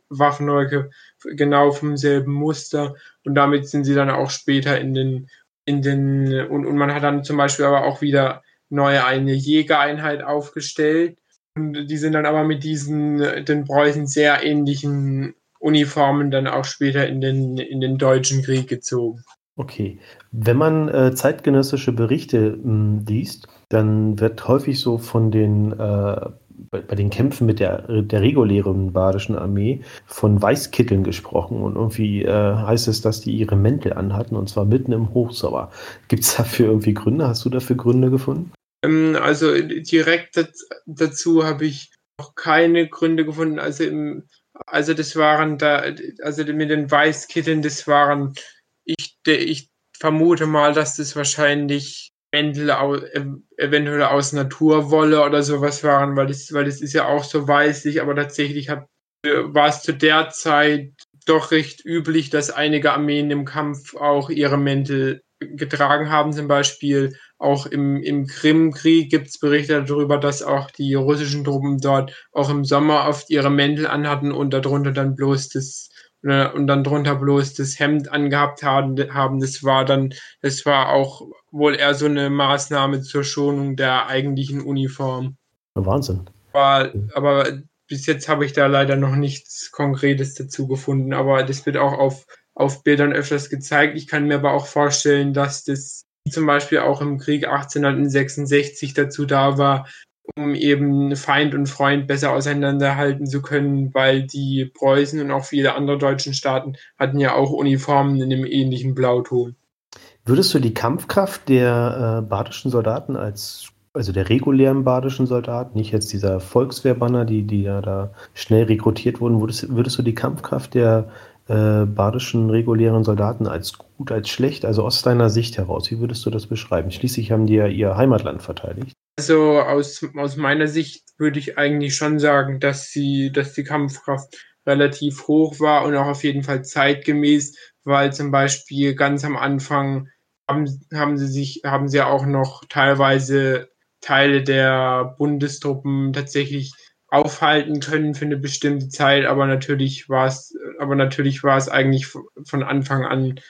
Waffenröcke genau vom selben Muster. Und damit sind sie dann auch später in den, in den, und, und man hat dann zum Beispiel aber auch wieder neue eine Jägereinheit aufgestellt. Und die sind dann aber mit diesen, den Preußen sehr ähnlichen Uniformen dann auch später in den, in den Deutschen Krieg gezogen. Okay. Wenn man äh, zeitgenössische Berichte mh, hm, liest, dann wird häufig so von den äh, bei, bei, den Kämpfen mit der, der regulären badischen Armee von Weißkitteln gesprochen und irgendwie äh, heißt es, dass die ihre Mäntel anhatten und zwar mitten im Hochsommer. Gibt es dafür irgendwie Gründe? Hast du dafür Gründe gefunden? Ähm, also direkt dazu habe ich noch keine Gründe gefunden. Also im, also das waren da, also mit den Weißkitteln, das waren, ich, ich vermute mal, dass das wahrscheinlich eventuell aus Naturwolle oder sowas waren, weil das, weil das ist ja auch so weißlich, aber tatsächlich hat, war es zu der Zeit doch recht üblich, dass einige Armeen im Kampf auch ihre Mäntel getragen haben. Zum Beispiel auch im, im Krimkrieg gibt es Berichte darüber, dass auch die russischen Truppen dort auch im Sommer oft ihre Mäntel anhatten und darunter dann bloß das und dann drunter bloß das Hemd angehabt haben. Das war dann, das war auch wohl eher so eine Maßnahme zur Schonung der eigentlichen Uniform. Wahnsinn. Aber, aber bis jetzt habe ich da leider noch nichts Konkretes dazu gefunden, aber das wird auch auf, auf Bildern öfters gezeigt. Ich kann mir aber auch vorstellen, dass das zum Beispiel auch im Krieg 1866 dazu da war, um eben Feind und Freund besser auseinanderhalten zu können, weil die Preußen und auch viele andere deutschen Staaten hatten ja auch Uniformen in dem ähnlichen Blauton. Würdest du die Kampfkraft der äh, badischen Soldaten als, also der regulären badischen Soldaten, nicht jetzt dieser Volkswehrbanner, die, die ja da schnell rekrutiert wurden, würdest, würdest du die Kampfkraft der äh, badischen regulären Soldaten als gut, als schlecht, also aus deiner Sicht heraus, wie würdest du das beschreiben? Schließlich haben die ja ihr Heimatland verteidigt. Also aus, aus meiner Sicht würde ich eigentlich schon sagen, dass sie, dass die Kampfkraft relativ hoch war und auch auf jeden Fall zeitgemäß, weil zum Beispiel ganz am Anfang haben, haben sie sich, haben sie auch noch teilweise Teile der Bundestruppen tatsächlich aufhalten können für eine bestimmte Zeit, aber natürlich war es, aber natürlich war es eigentlich von Anfang an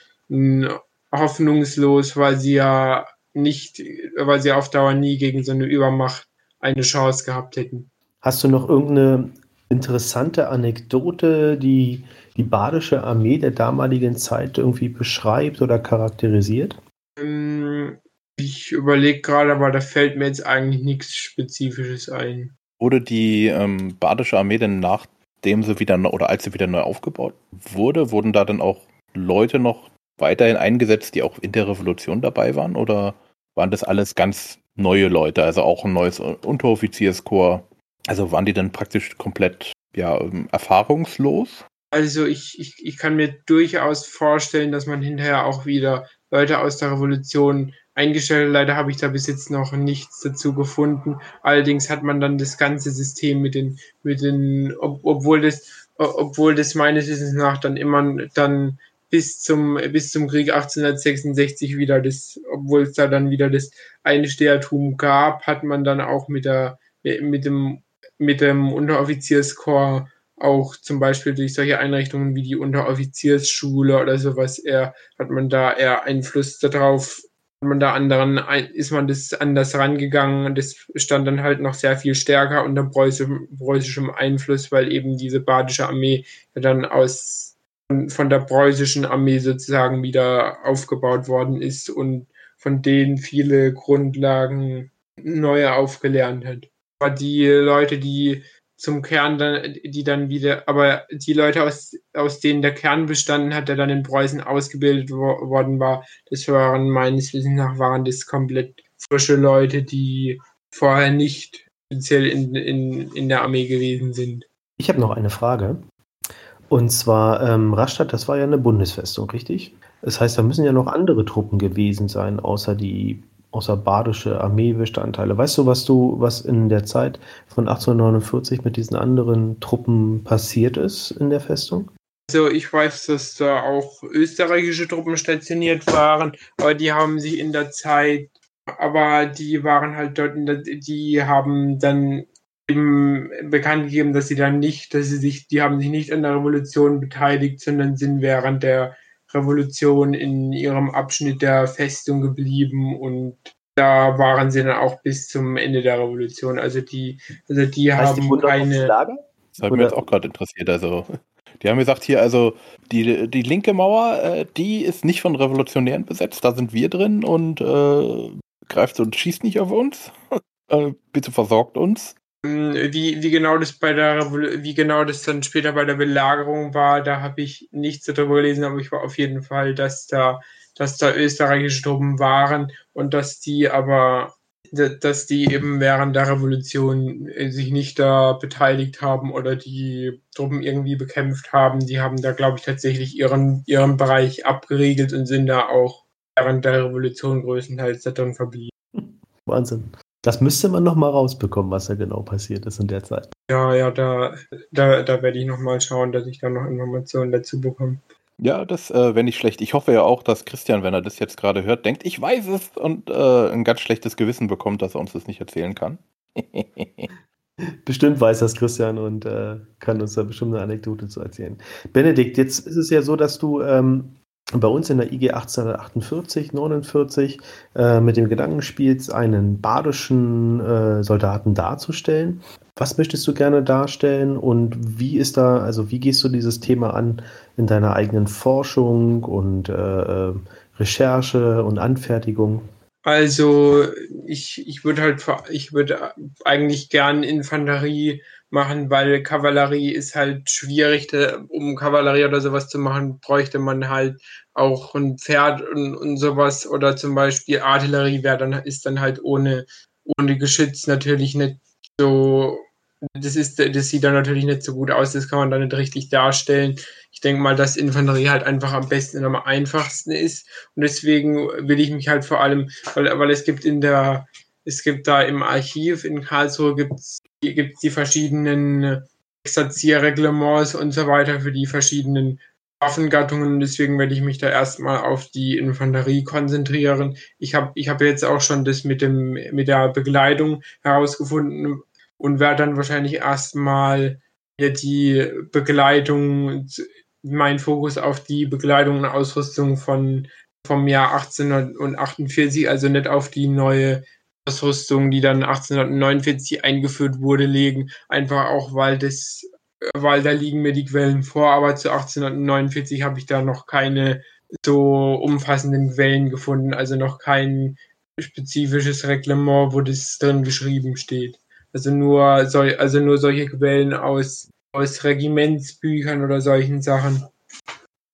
hoffnungslos, weil sie ja nicht, weil sie auf Dauer nie gegen so eine Übermacht eine Chance gehabt hätten. Hast du noch irgendeine interessante Anekdote, die die badische Armee der damaligen Zeit irgendwie beschreibt oder charakterisiert? Ähm, ich überlege gerade, aber da fällt mir jetzt eigentlich nichts Spezifisches ein. Wurde die ähm, badische Armee denn nachdem sie wieder oder als sie wieder neu aufgebaut wurde, wurden da dann auch Leute noch weiterhin eingesetzt, die auch in der Revolution dabei waren? Oder waren das alles ganz neue Leute, also auch ein neues Unteroffizierskorps? Also waren die dann praktisch komplett ja, ähm, erfahrungslos? Also ich, ich, ich kann mir durchaus vorstellen, dass man hinterher auch wieder Leute aus der Revolution eingestellt hat. Leider habe ich da bis jetzt noch nichts dazu gefunden. Allerdings hat man dann das ganze System mit den, mit den, ob, obwohl das, obwohl das meines Wissens nach dann immer dann bis zum, bis zum Krieg 1866 wieder das, obwohl es da dann wieder das Einstehertum gab, hat man dann auch mit der, mit dem, mit dem Unteroffizierskorps auch zum Beispiel durch solche Einrichtungen wie die Unteroffiziersschule oder sowas eher, hat man da eher Einfluss darauf, hat man da anderen, ist man das anders rangegangen. Das stand dann halt noch sehr viel stärker unter preußischem, preußischem Einfluss, weil eben diese badische Armee dann aus von der preußischen Armee sozusagen wieder aufgebaut worden ist und von denen viele Grundlagen neue aufgelernt hat. Aber die Leute, die zum Kern dann, die dann wieder, aber die Leute, aus, aus denen der Kern bestanden hat, der dann in Preußen ausgebildet wo, worden war, das waren meines Wissens nach waren das komplett frische Leute, die vorher nicht speziell in, in, in der Armee gewesen sind. Ich habe noch eine Frage. Und zwar ähm, Rastatt, das war ja eine Bundesfestung, richtig? Das heißt, da müssen ja noch andere Truppen gewesen sein, außer die außer badische Armeebestandteile. Weißt du, was du, was in der Zeit von 1849 mit diesen anderen Truppen passiert ist in der Festung? Also ich weiß, dass da auch österreichische Truppen stationiert waren, aber die haben sich in der Zeit, aber die waren halt dort, der, die haben dann eben bekannt gegeben, dass sie dann nicht, dass sie sich, die haben sich nicht an der Revolution beteiligt, sondern sind während der Revolution in ihrem Abschnitt der Festung geblieben und da waren sie dann auch bis zum Ende der Revolution. Also die, also die heißt haben die keine. Lager? Das hat mich jetzt auch gerade interessiert. Also die haben gesagt, hier, also die, die linke Mauer, äh, die ist nicht von Revolutionären besetzt, da sind wir drin und äh, greift und schießt nicht auf uns. äh, bitte versorgt uns. Hm, wie, wie genau das bei der wie genau das dann später bei der Belagerung war, da habe ich nichts darüber gelesen, aber ich war auf jeden Fall, dass da, dass da österreichische Truppen waren und dass die aber dass die eben während der Revolution äh, sich nicht da beteiligt haben oder die Truppen irgendwie bekämpft haben. Die haben da, glaube ich, tatsächlich ihren, ihren Bereich abgeriegelt und sind da auch während der Revolution größtenteils darin verblieben. Wahnsinn. Das müsste man noch mal rausbekommen, was da genau passiert ist in der Zeit. Ja, ja, da, da, da werde ich noch mal schauen, dass ich da noch Informationen dazu bekomme. Ja, das äh, wäre nicht schlecht. Ich hoffe ja auch, dass Christian, wenn er das jetzt gerade hört, denkt, ich weiß es und äh, ein ganz schlechtes Gewissen bekommt, dass er uns das nicht erzählen kann. Bestimmt weiß das Christian und äh, kann uns da bestimmt eine Anekdote zu erzählen. Benedikt, jetzt ist es ja so, dass du ähm, bei uns in der IG 1848, 49 äh, mit dem Gedanken spielst, einen badischen äh, Soldaten darzustellen. Was möchtest du gerne darstellen und wie ist da, also wie gehst du dieses Thema an in deiner eigenen Forschung und äh, äh Recherche und Anfertigung? Also ich, ich würde halt ich würde eigentlich gern Infanterie machen, weil Kavallerie ist halt schwierig. Um Kavallerie oder sowas zu machen, bräuchte man halt auch ein Pferd und, und sowas. Oder zum Beispiel Artillerie wäre dann, ist dann halt ohne, ohne Geschütz natürlich nicht so. Das, ist, das sieht dann natürlich nicht so gut aus, das kann man dann nicht richtig darstellen. Ich denke mal, dass Infanterie halt einfach am besten und am einfachsten ist. Und deswegen will ich mich halt vor allem, weil, weil es gibt in der, es gibt da im Archiv in Karlsruhe gibt's gibt es die verschiedenen Exerzierreglements und so weiter für die verschiedenen Waffengattungen. Deswegen werde ich mich da erstmal auf die Infanterie konzentrieren. Ich habe ich hab jetzt auch schon das mit, dem, mit der Begleitung herausgefunden und werde dann wahrscheinlich erstmal die Begleitung, mein Fokus auf die Begleitung und Ausrüstung von, vom Jahr 1848, also nicht auf die neue Ausrüstung, die dann 1849 eingeführt wurde, legen. Einfach auch, weil das, weil da liegen mir die Quellen vor, aber zu 1849 habe ich da noch keine so umfassenden Quellen gefunden, also noch kein spezifisches Reglement, wo das drin geschrieben steht. Also nur, also nur solche Quellen aus, aus Regimentsbüchern oder solchen Sachen.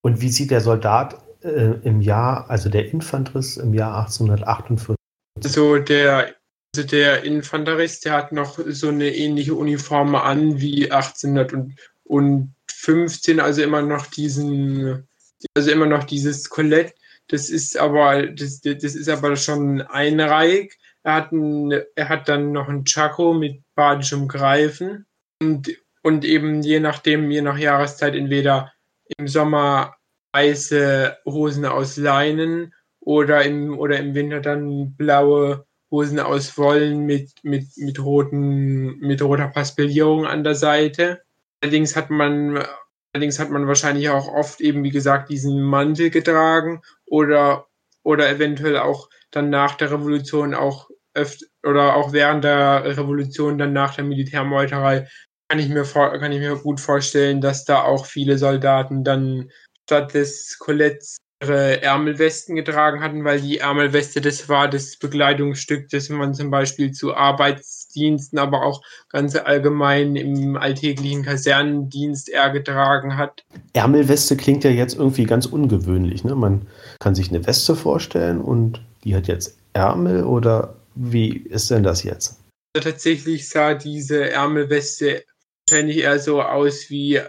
Und wie sieht der Soldat äh, im Jahr, also der Infanterist im Jahr 1848 so der, also der Infanterist, der hat noch so eine ähnliche Uniform an wie 1815, also immer noch diesen, also immer noch dieses Kolett. Das ist aber, das, das ist aber schon einreihig. Er hat, ein, er hat dann noch ein Chaco mit badischem Greifen und, und eben je nachdem, je nach Jahreszeit entweder im Sommer weiße Hosen aus Leinen oder im, oder im Winter dann blaue Hosen aus Wollen mit, mit, mit, roten, mit roter Paspellierung an der Seite. Allerdings hat man, allerdings hat man wahrscheinlich auch oft eben, wie gesagt, diesen Mantel getragen oder, oder eventuell auch dann nach der Revolution auch öfter oder auch während der Revolution, dann nach der Militärmeuterei, kann ich mir, kann ich mir gut vorstellen, dass da auch viele Soldaten dann statt des Koletts ihre Ärmelwesten getragen hatten, weil die Ärmelweste, das war das Begleitungsstück, das man zum Beispiel zu Arbeitsdiensten, aber auch ganz allgemein im alltäglichen Kasernendienst eher getragen hat. Ärmelweste klingt ja jetzt irgendwie ganz ungewöhnlich. Ne? Man kann sich eine Weste vorstellen und die hat jetzt Ärmel oder wie ist denn das jetzt? Also tatsächlich sah diese Ärmelweste wahrscheinlich eher so aus wie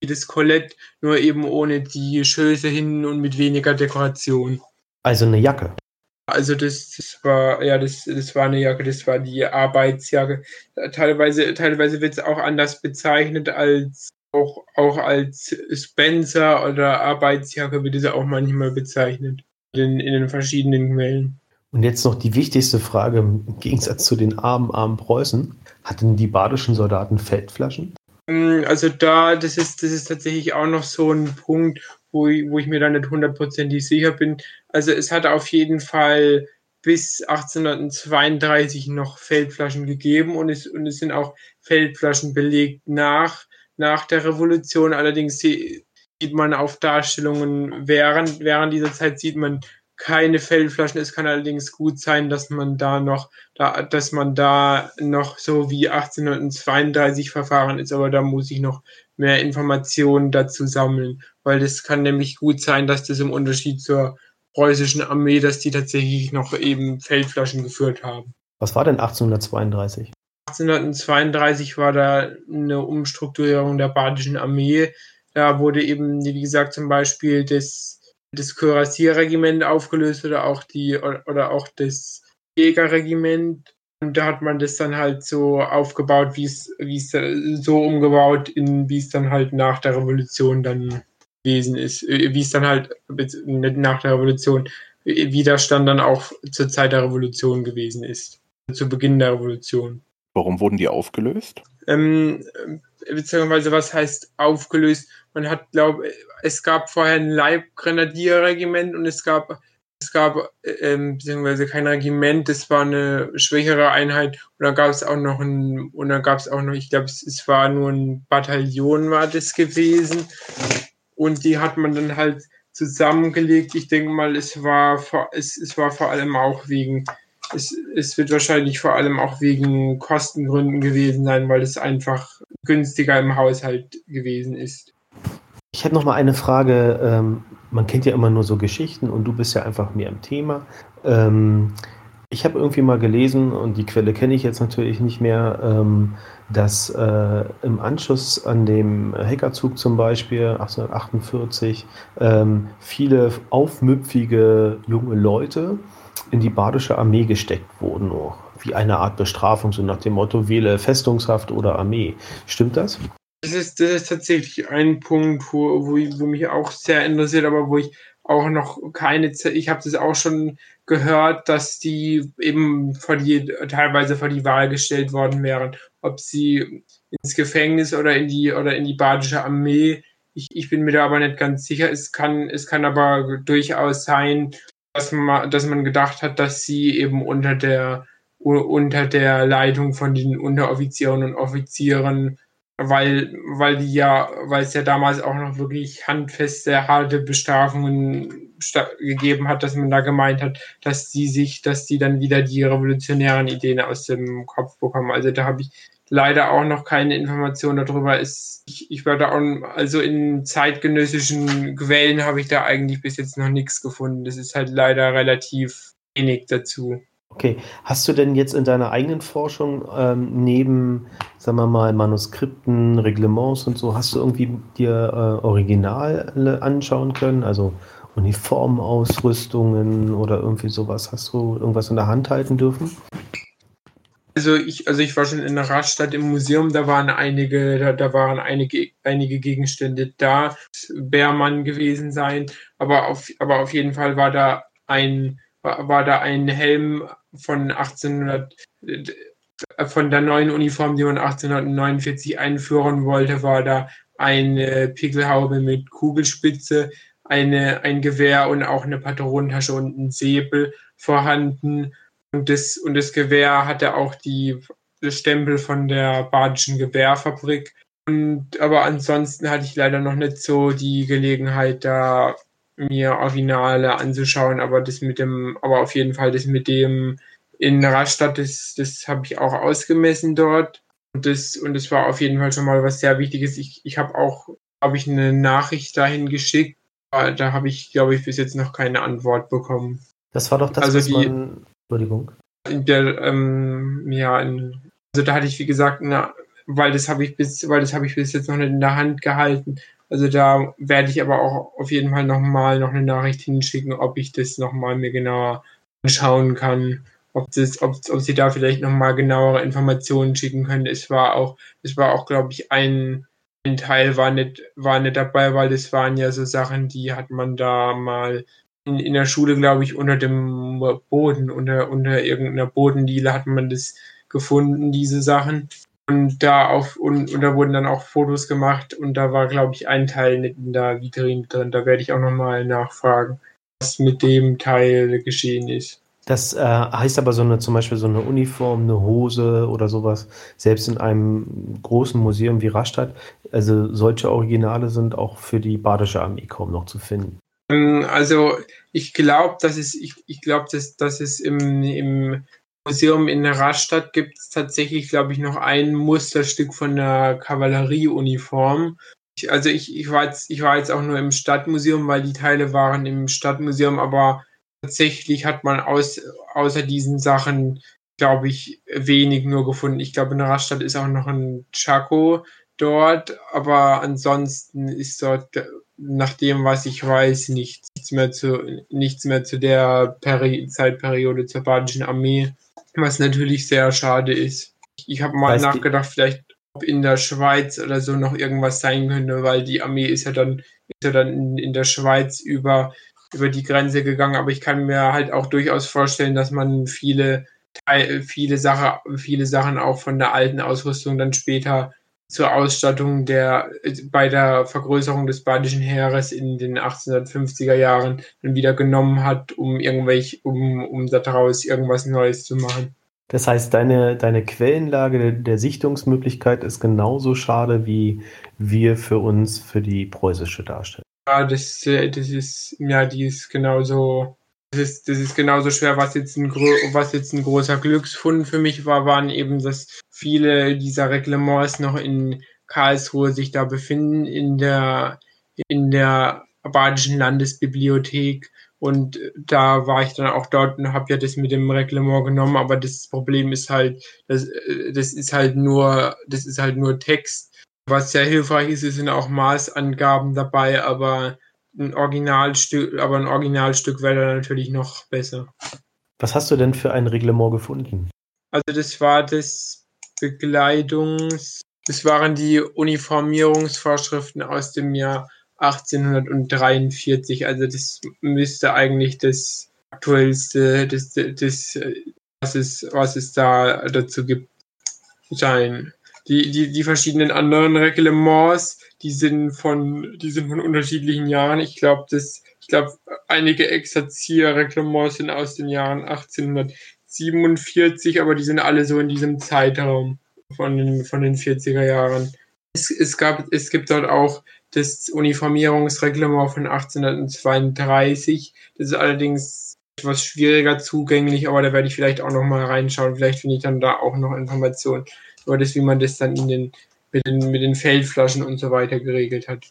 wie das Colette, nur eben ohne die Schöße hinten und mit weniger Dekoration. Also eine Jacke. Also das, das war, ja, das, das war eine Jacke, das war die Arbeitsjacke. Teilweise, teilweise wird es auch anders bezeichnet als auch, auch als Spencer oder Arbeitsjacke wird es auch manchmal bezeichnet. In, in den verschiedenen Quellen. Und jetzt noch die wichtigste Frage im Gegensatz zu den armen, armen Preußen. Hatten die badischen Soldaten Feldflaschen? Ähm, also da, das ist, das ist tatsächlich auch noch so ein Punkt, wo ich, wo ich mir da nicht hundertprozentig sicher bin. Also es hat auf jeden Fall bis 1832 noch Feldflaschen gegeben und es, und es sind auch Feldflaschen belegt nach, nach der Revolution. Allerdings sieht man auf Darstellungen während, während dieser Zeit sieht man keine Feldflaschen. Es kann allerdings gut sein, dass man da noch, da, dass man da noch so wie 1832 verfahren ist, aber da muss ich noch mehr Informationen dazu sammeln, weil das kann nämlich gut sein, dass das im Unterschied zur preußischen Armee, dass die tatsächlich noch eben Feldflaschen geführt haben. Was war denn 1832? 1832 war da eine Umstrukturierung der badischen Armee. Da wurde eben, wie gesagt, zum Beispiel das das Kürassierregiment aufgelöst oder auch die oder auch das Jägerregiment. Und da hat man das dann halt so aufgebaut, wie es, wie es so umgebaut, in, wie es dann halt nach der Revolution dann gewesen ist, wie es dann halt nicht nach der Revolution, Widerstand dann auch zur Zeit der Revolution gewesen ist, zu Beginn der Revolution. Warum wurden die aufgelöst? Ähm, beziehungsweise was heißt aufgelöst? Man hat, glaube es gab vorher ein Leibgrenadierregiment und es gab es gab ähm, beziehungsweise kein Regiment, das war eine schwächere Einheit und dann gab es auch noch ein und dann gab es auch noch, ich glaube, es, es war nur ein Bataillon war das gewesen und die hat man dann halt zusammengelegt. Ich denke mal, es war es, es war vor allem auch wegen es, es wird wahrscheinlich vor allem auch wegen Kostengründen gewesen sein, weil es einfach günstiger im Haushalt gewesen ist. Ich hätte noch mal eine Frage. Ähm, man kennt ja immer nur so Geschichten und du bist ja einfach mehr im Thema. Ähm, ich habe irgendwie mal gelesen, und die Quelle kenne ich jetzt natürlich nicht mehr, ähm, dass äh, im Anschluss an dem Hackerzug zum Beispiel 1848 ähm, viele aufmüpfige junge Leute in die badische Armee gesteckt wurden, wie eine Art Bestrafung, so nach dem Motto, wähle Festungshaft oder Armee. Stimmt das? Das ist, das ist tatsächlich ein Punkt, wo, wo, wo mich auch sehr interessiert, aber wo ich auch noch keine, ich habe das auch schon gehört, dass die eben vor die, teilweise vor die Wahl gestellt worden wären, ob sie ins Gefängnis oder in die, oder in die badische Armee. Ich, ich bin mir da aber nicht ganz sicher. Es kann, es kann aber durchaus sein, dass man, dass man gedacht hat, dass sie eben unter der, unter der Leitung von den Unteroffizieren und Offizieren weil, weil die ja, weil es ja damals auch noch wirklich handfeste, harte Bestrafungen gegeben hat, dass man da gemeint hat, dass die sich, dass die dann wieder die revolutionären Ideen aus dem Kopf bekommen. Also da habe ich leider auch noch keine Informationen darüber. Ist, ich, ich war auch, also in zeitgenössischen Quellen habe ich da eigentlich bis jetzt noch nichts gefunden. Das ist halt leider relativ wenig dazu. Okay, hast du denn jetzt in deiner eigenen Forschung ähm, neben, sagen wir mal, Manuskripten, Reglements und so, hast du irgendwie dir äh, Originale anschauen können? Also Uniformausrüstungen oder irgendwie sowas? Hast du irgendwas in der Hand halten dürfen? Also ich, also ich war schon in der Radstadt im Museum, da waren einige, da, da waren einige, einige Gegenstände da, Bärmann gewesen sein, aber auf, aber auf jeden Fall war da ein war, war da ein Helm von 1800 von der neuen Uniform, die man 1849 einführen wollte, war da eine Pickelhaube mit Kugelspitze, eine, ein Gewehr und auch eine Patronentasche und ein Säbel vorhanden. Und das, und das Gewehr hatte auch die Stempel von der Badischen Gewehrfabrik. Und, aber ansonsten hatte ich leider noch nicht so die Gelegenheit, da mir Originale anzuschauen, aber das mit dem, aber auf jeden Fall das mit dem in Rastatt, das, das habe ich auch ausgemessen dort. Und das, und das war auf jeden Fall schon mal was sehr Wichtiges. Ich, ich habe auch, habe ich eine Nachricht dahin geschickt. Da habe ich, glaube ich, bis jetzt noch keine Antwort bekommen. Das war doch das, also was die, man, Entschuldigung. Der, ähm, ja, also da hatte ich, wie gesagt, eine, weil das habe ich bis, weil das habe ich bis jetzt noch nicht in der Hand gehalten. Also da werde ich aber auch auf jeden Fall nochmal noch eine Nachricht hinschicken, ob ich das nochmal mir genauer anschauen kann, ob das, ob, ob sie da vielleicht nochmal genauere Informationen schicken können. Es war auch, es war auch, glaube ich, ein, ein Teil war nicht, war nicht dabei, weil das waren ja so Sachen, die hat man da mal in, in der Schule, glaube ich, unter dem Boden, unter, unter irgendeiner Bodendiele hat man das gefunden, diese Sachen. Und da auf, und, und da wurden dann auch Fotos gemacht und da war, glaube ich, ein Teil nicht in der Vitrine drin. Da werde ich auch nochmal nachfragen, was mit dem Teil geschehen ist. Das äh, heißt aber so eine, zum Beispiel so eine Uniform, eine Hose oder sowas, selbst in einem großen Museum wie Rastatt, also solche Originale sind auch für die Badische Armee kaum noch zu finden. Ähm, also ich glaube, dass es, ich, ich glaube, dass, dass es im, im Museum in Rastatt gibt es tatsächlich, glaube ich, noch ein Musterstück von der Kavallerieuniform. Ich, also ich, ich, war jetzt, ich war jetzt auch nur im Stadtmuseum, weil die Teile waren im Stadtmuseum, aber tatsächlich hat man aus, außer diesen Sachen, glaube ich, wenig nur gefunden. Ich glaube, in Rastatt ist auch noch ein Chaco dort, aber ansonsten ist dort, nach dem, was ich weiß, nichts mehr zu, nichts mehr zu der Peri Zeitperiode zur Badischen Armee was natürlich sehr schade ist. Ich habe mal weißt nachgedacht, vielleicht ob in der Schweiz oder so noch irgendwas sein könnte, weil die Armee ist ja dann, ist ja dann in, in der Schweiz über, über die Grenze gegangen, aber ich kann mir halt auch durchaus vorstellen, dass man viele, viele, Sache, viele Sachen auch von der alten Ausrüstung dann später zur Ausstattung der, bei der Vergrößerung des badischen Heeres in den 1850er Jahren dann wieder genommen hat, um irgendwelche, um, um daraus irgendwas Neues zu machen. Das heißt, deine, deine Quellenlage der, der Sichtungsmöglichkeit ist genauso schade, wie wir für uns für die preußische darstellen. Ja, das, das ist, ja, die ist genauso, das ist, das ist genauso schwer, was jetzt, ein, was jetzt ein großer Glücksfund für mich war, waren eben, dass viele dieser Reglements noch in Karlsruhe sich da befinden, in der, in der Badischen Landesbibliothek. Und da war ich dann auch dort und habe ja das mit dem Reglement genommen, aber das Problem ist halt, das, das ist halt nur, das ist halt nur Text. Was sehr hilfreich ist, sind auch Maßangaben dabei, aber ein Originalstück, aber ein Originalstück wäre dann natürlich noch besser. Was hast du denn für ein Reglement gefunden? Also das war das Begleitungs, das waren die Uniformierungsvorschriften aus dem Jahr 1843. Also das müsste eigentlich das aktuellste, das, das, was, es, was es da dazu gibt, sein. Die, die, die verschiedenen anderen Reglements, die sind von, die sind von unterschiedlichen Jahren. Ich glaube, das, ich glaube, einige Exerzierreglements sind aus den Jahren 1847, aber die sind alle so in diesem Zeitraum von den, von den 40er Jahren. Es, es, gab, es gibt dort auch das Uniformierungsreglement von 1832. Das ist allerdings etwas schwieriger zugänglich, aber da werde ich vielleicht auch noch mal reinschauen. Vielleicht finde ich dann da auch noch Informationen das, wie man das dann in den, mit, den, mit den Feldflaschen und so weiter geregelt hat.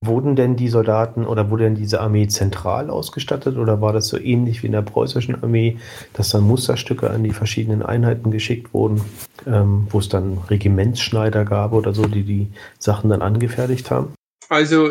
Wurden denn die Soldaten oder wurde denn diese Armee zentral ausgestattet oder war das so ähnlich wie in der preußischen Armee, dass dann Musterstücke an die verschiedenen Einheiten geschickt wurden, ähm, wo es dann Regimentsschneider gab oder so, die die Sachen dann angefertigt haben? Also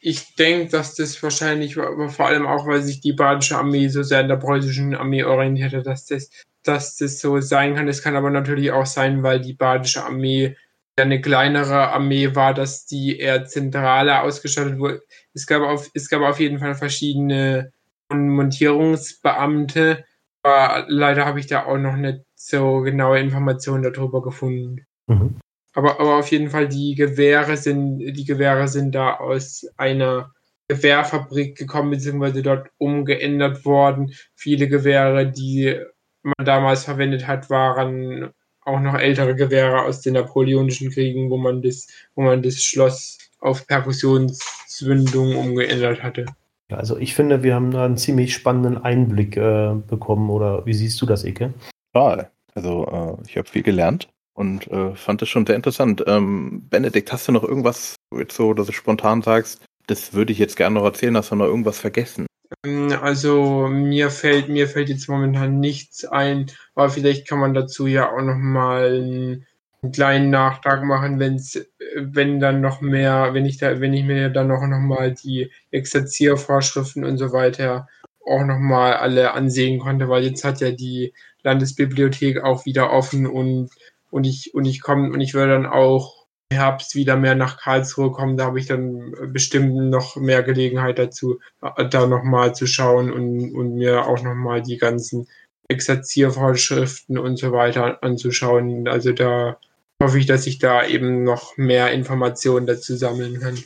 ich denke, dass das wahrscheinlich, aber vor allem auch, weil sich die badische Armee so sehr an der preußischen Armee orientiert hat, dass das, dass das so sein kann. Es kann aber natürlich auch sein, weil die badische Armee eine kleinere Armee war, dass die eher zentraler ausgestattet wurde. Es gab auf, es gab auf jeden Fall verschiedene Montierungsbeamte, aber leider habe ich da auch noch nicht so genaue Informationen darüber gefunden. Mhm. Aber, aber auf jeden Fall die Gewehre sind, die Gewehre sind da aus einer Gewehrfabrik gekommen, beziehungsweise dort umgeändert worden. Viele Gewehre, die man damals verwendet hat, waren auch noch ältere Gewehre aus den napoleonischen Kriegen, wo man das, wo man das Schloss auf Perkussionszündung umgeändert hatte. Ja, also ich finde, wir haben da einen ziemlich spannenden Einblick äh, bekommen. Oder wie siehst du das, Ike? Ja, also äh, ich habe viel gelernt und äh, fand es schon sehr interessant. Ähm, Benedikt, hast du noch irgendwas, jetzt so, dass du spontan sagst, das würde ich jetzt gerne noch erzählen, hast du noch irgendwas vergessen? Ähm, also mir fällt mir fällt jetzt momentan nichts ein, aber vielleicht kann man dazu ja auch noch mal ein einen kleinen Nachtrag machen, wenn's, wenn dann noch mehr, wenn ich da, wenn ich mir dann noch, noch mal die Exerziervorschriften und so weiter auch noch mal alle ansehen konnte, weil jetzt hat ja die Landesbibliothek auch wieder offen und und ich und ich komme und ich würde dann auch Herbst wieder mehr nach Karlsruhe kommen. Da habe ich dann bestimmt noch mehr Gelegenheit dazu, da noch mal zu schauen und, und mir auch noch mal die ganzen Exerziervorschriften und so weiter anzuschauen. Also da hoffe ich, dass ich da eben noch mehr Informationen dazu sammeln kann.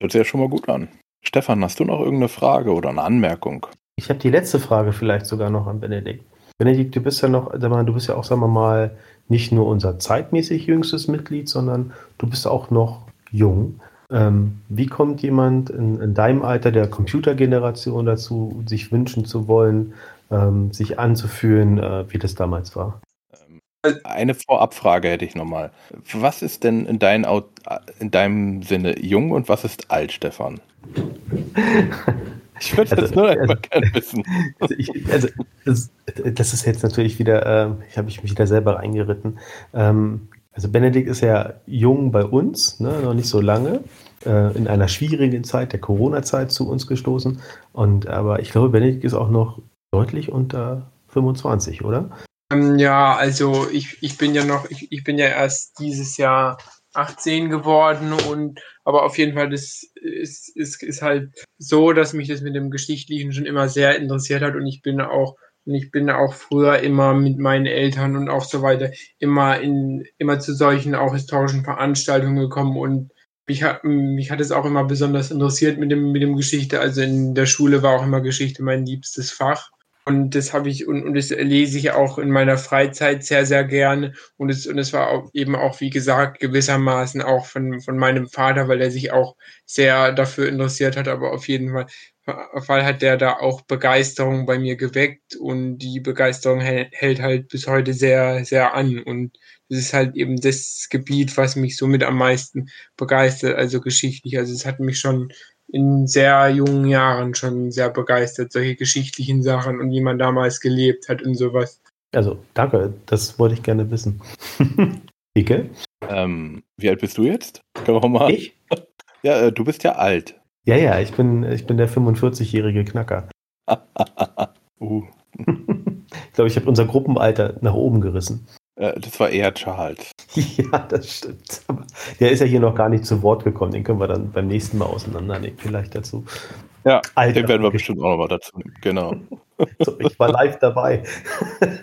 Hört sich ja schon mal gut an. Stefan, hast du noch irgendeine Frage oder eine Anmerkung? Ich habe die letzte Frage vielleicht sogar noch an Benedikt. Benedikt, du bist ja noch, du bist ja auch, sagen wir mal, nicht nur unser zeitmäßig jüngstes Mitglied, sondern du bist auch noch jung. Ähm, wie kommt jemand in, in, deinem Alter der Computergeneration dazu, sich wünschen zu wollen, ähm, sich anzufühlen, äh, wie das damals war? Eine Vorabfrage hätte ich nochmal. Was ist denn in, dein, in deinem Sinne jung und was ist alt, Stefan? Ich würde also, das nur also, gerne wissen. Also, ich, also das, das, ist jetzt natürlich wieder, äh, ich habe mich wieder selber eingeritten. Ähm, also Benedikt ist ja jung bei uns, ne, noch nicht so lange, äh, in einer schwierigen Zeit, der Corona-Zeit zu uns gestoßen. Und aber ich glaube, Benedikt ist auch noch deutlich unter 25, oder? Ähm, ja, also ich, ich bin ja noch, ich, ich bin ja erst dieses Jahr 18 geworden und aber auf jeden Fall, das ist, ist, ist halt so, dass mich das mit dem Geschichtlichen schon immer sehr interessiert hat und ich bin auch und ich bin auch früher immer mit meinen Eltern und auch so weiter immer in immer zu solchen auch historischen Veranstaltungen gekommen und mich hat mich hat es auch immer besonders interessiert mit dem mit dem Geschichte. Also in der Schule war auch immer Geschichte mein liebstes Fach und das habe ich und, und das lese ich auch in meiner Freizeit sehr, sehr gerne. Und es, und war auch eben auch, wie gesagt, gewissermaßen auch von, von meinem Vater, weil er sich auch sehr dafür interessiert hat. Aber auf jeden Fall, Fall hat der da auch Begeisterung bei mir geweckt und die Begeisterung hält halt bis heute sehr, sehr an. Und das ist halt eben das Gebiet, was mich somit am meisten begeistert, also geschichtlich. Also es hat mich schon in sehr jungen Jahren schon sehr begeistert, solche geschichtlichen Sachen und wie man damals gelebt hat und sowas. Also, danke, das wollte ich gerne wissen. Ike? Ähm, wie alt bist du jetzt? Können wir mal. Ich? Ja, äh, du bist ja alt. Ja, ja, ich bin, ich bin der 45-jährige Knacker. uh. ich glaube, ich habe unser Gruppenalter nach oben gerissen. Äh, das war eher Charles. Ja, das stimmt. Aber der ist ja hier noch gar nicht zu Wort gekommen. Den können wir dann beim nächsten Mal auseinandernehmen, vielleicht dazu. Ja, Alter, den werden wir bestimmt auch noch mal dazu nehmen. Genau. So, ich war live dabei.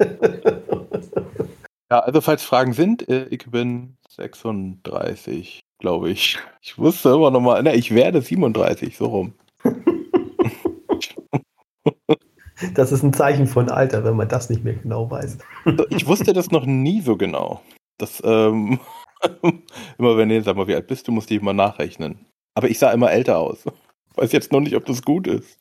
Ja, also falls Fragen sind, äh, ich bin 36, glaube ich. Ich wusste immer noch mal, ne, ich werde 37, so rum. Das ist ein Zeichen von Alter, wenn man das nicht mehr genau weiß. Ich wusste das noch nie so genau. Das, ähm, immer wenn ihr sag mal, wie alt bist du, musste ich mal nachrechnen. Aber ich sah immer älter aus. Weiß jetzt noch nicht, ob das gut ist.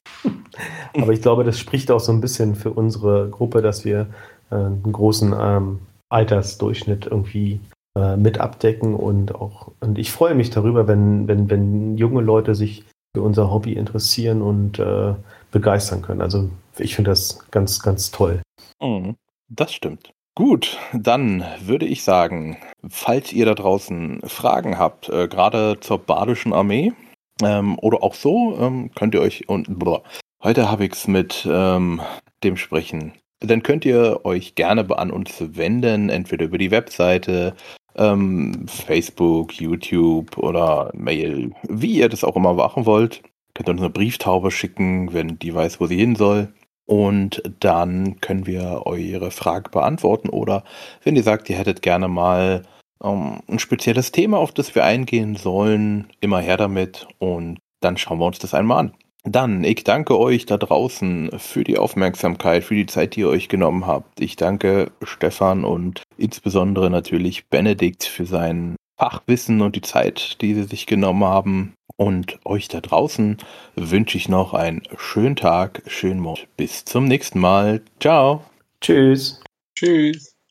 Aber ich glaube, das spricht auch so ein bisschen für unsere Gruppe, dass wir äh, einen großen ähm, Altersdurchschnitt irgendwie äh, mit abdecken und auch, und ich freue mich darüber, wenn, wenn, wenn junge Leute sich für unser Hobby interessieren und äh, begeistern können. Also ich finde das ganz, ganz toll. Mhm, das stimmt. Gut, dann würde ich sagen, falls ihr da draußen Fragen habt, äh, gerade zur badischen Armee ähm, oder auch so, ähm, könnt ihr euch und boah, heute habe ich es mit ähm, dem sprechen. Dann könnt ihr euch gerne an uns wenden, entweder über die Webseite, ähm, Facebook, YouTube oder Mail, wie ihr das auch immer machen wollt. Könnt ihr uns eine Brieftaube schicken, wenn die weiß, wo sie hin soll. Und dann können wir eure Frage beantworten. Oder wenn ihr sagt, ihr hättet gerne mal ähm, ein spezielles Thema, auf das wir eingehen sollen, immer her damit. Und dann schauen wir uns das einmal an. Dann, ich danke euch da draußen für die Aufmerksamkeit, für die Zeit, die ihr euch genommen habt. Ich danke Stefan und insbesondere natürlich Benedikt für sein Fachwissen und die Zeit, die sie sich genommen haben. Und euch da draußen wünsche ich noch einen schönen Tag, schönen Morgen. Bis zum nächsten Mal. Ciao. Tschüss. Tschüss.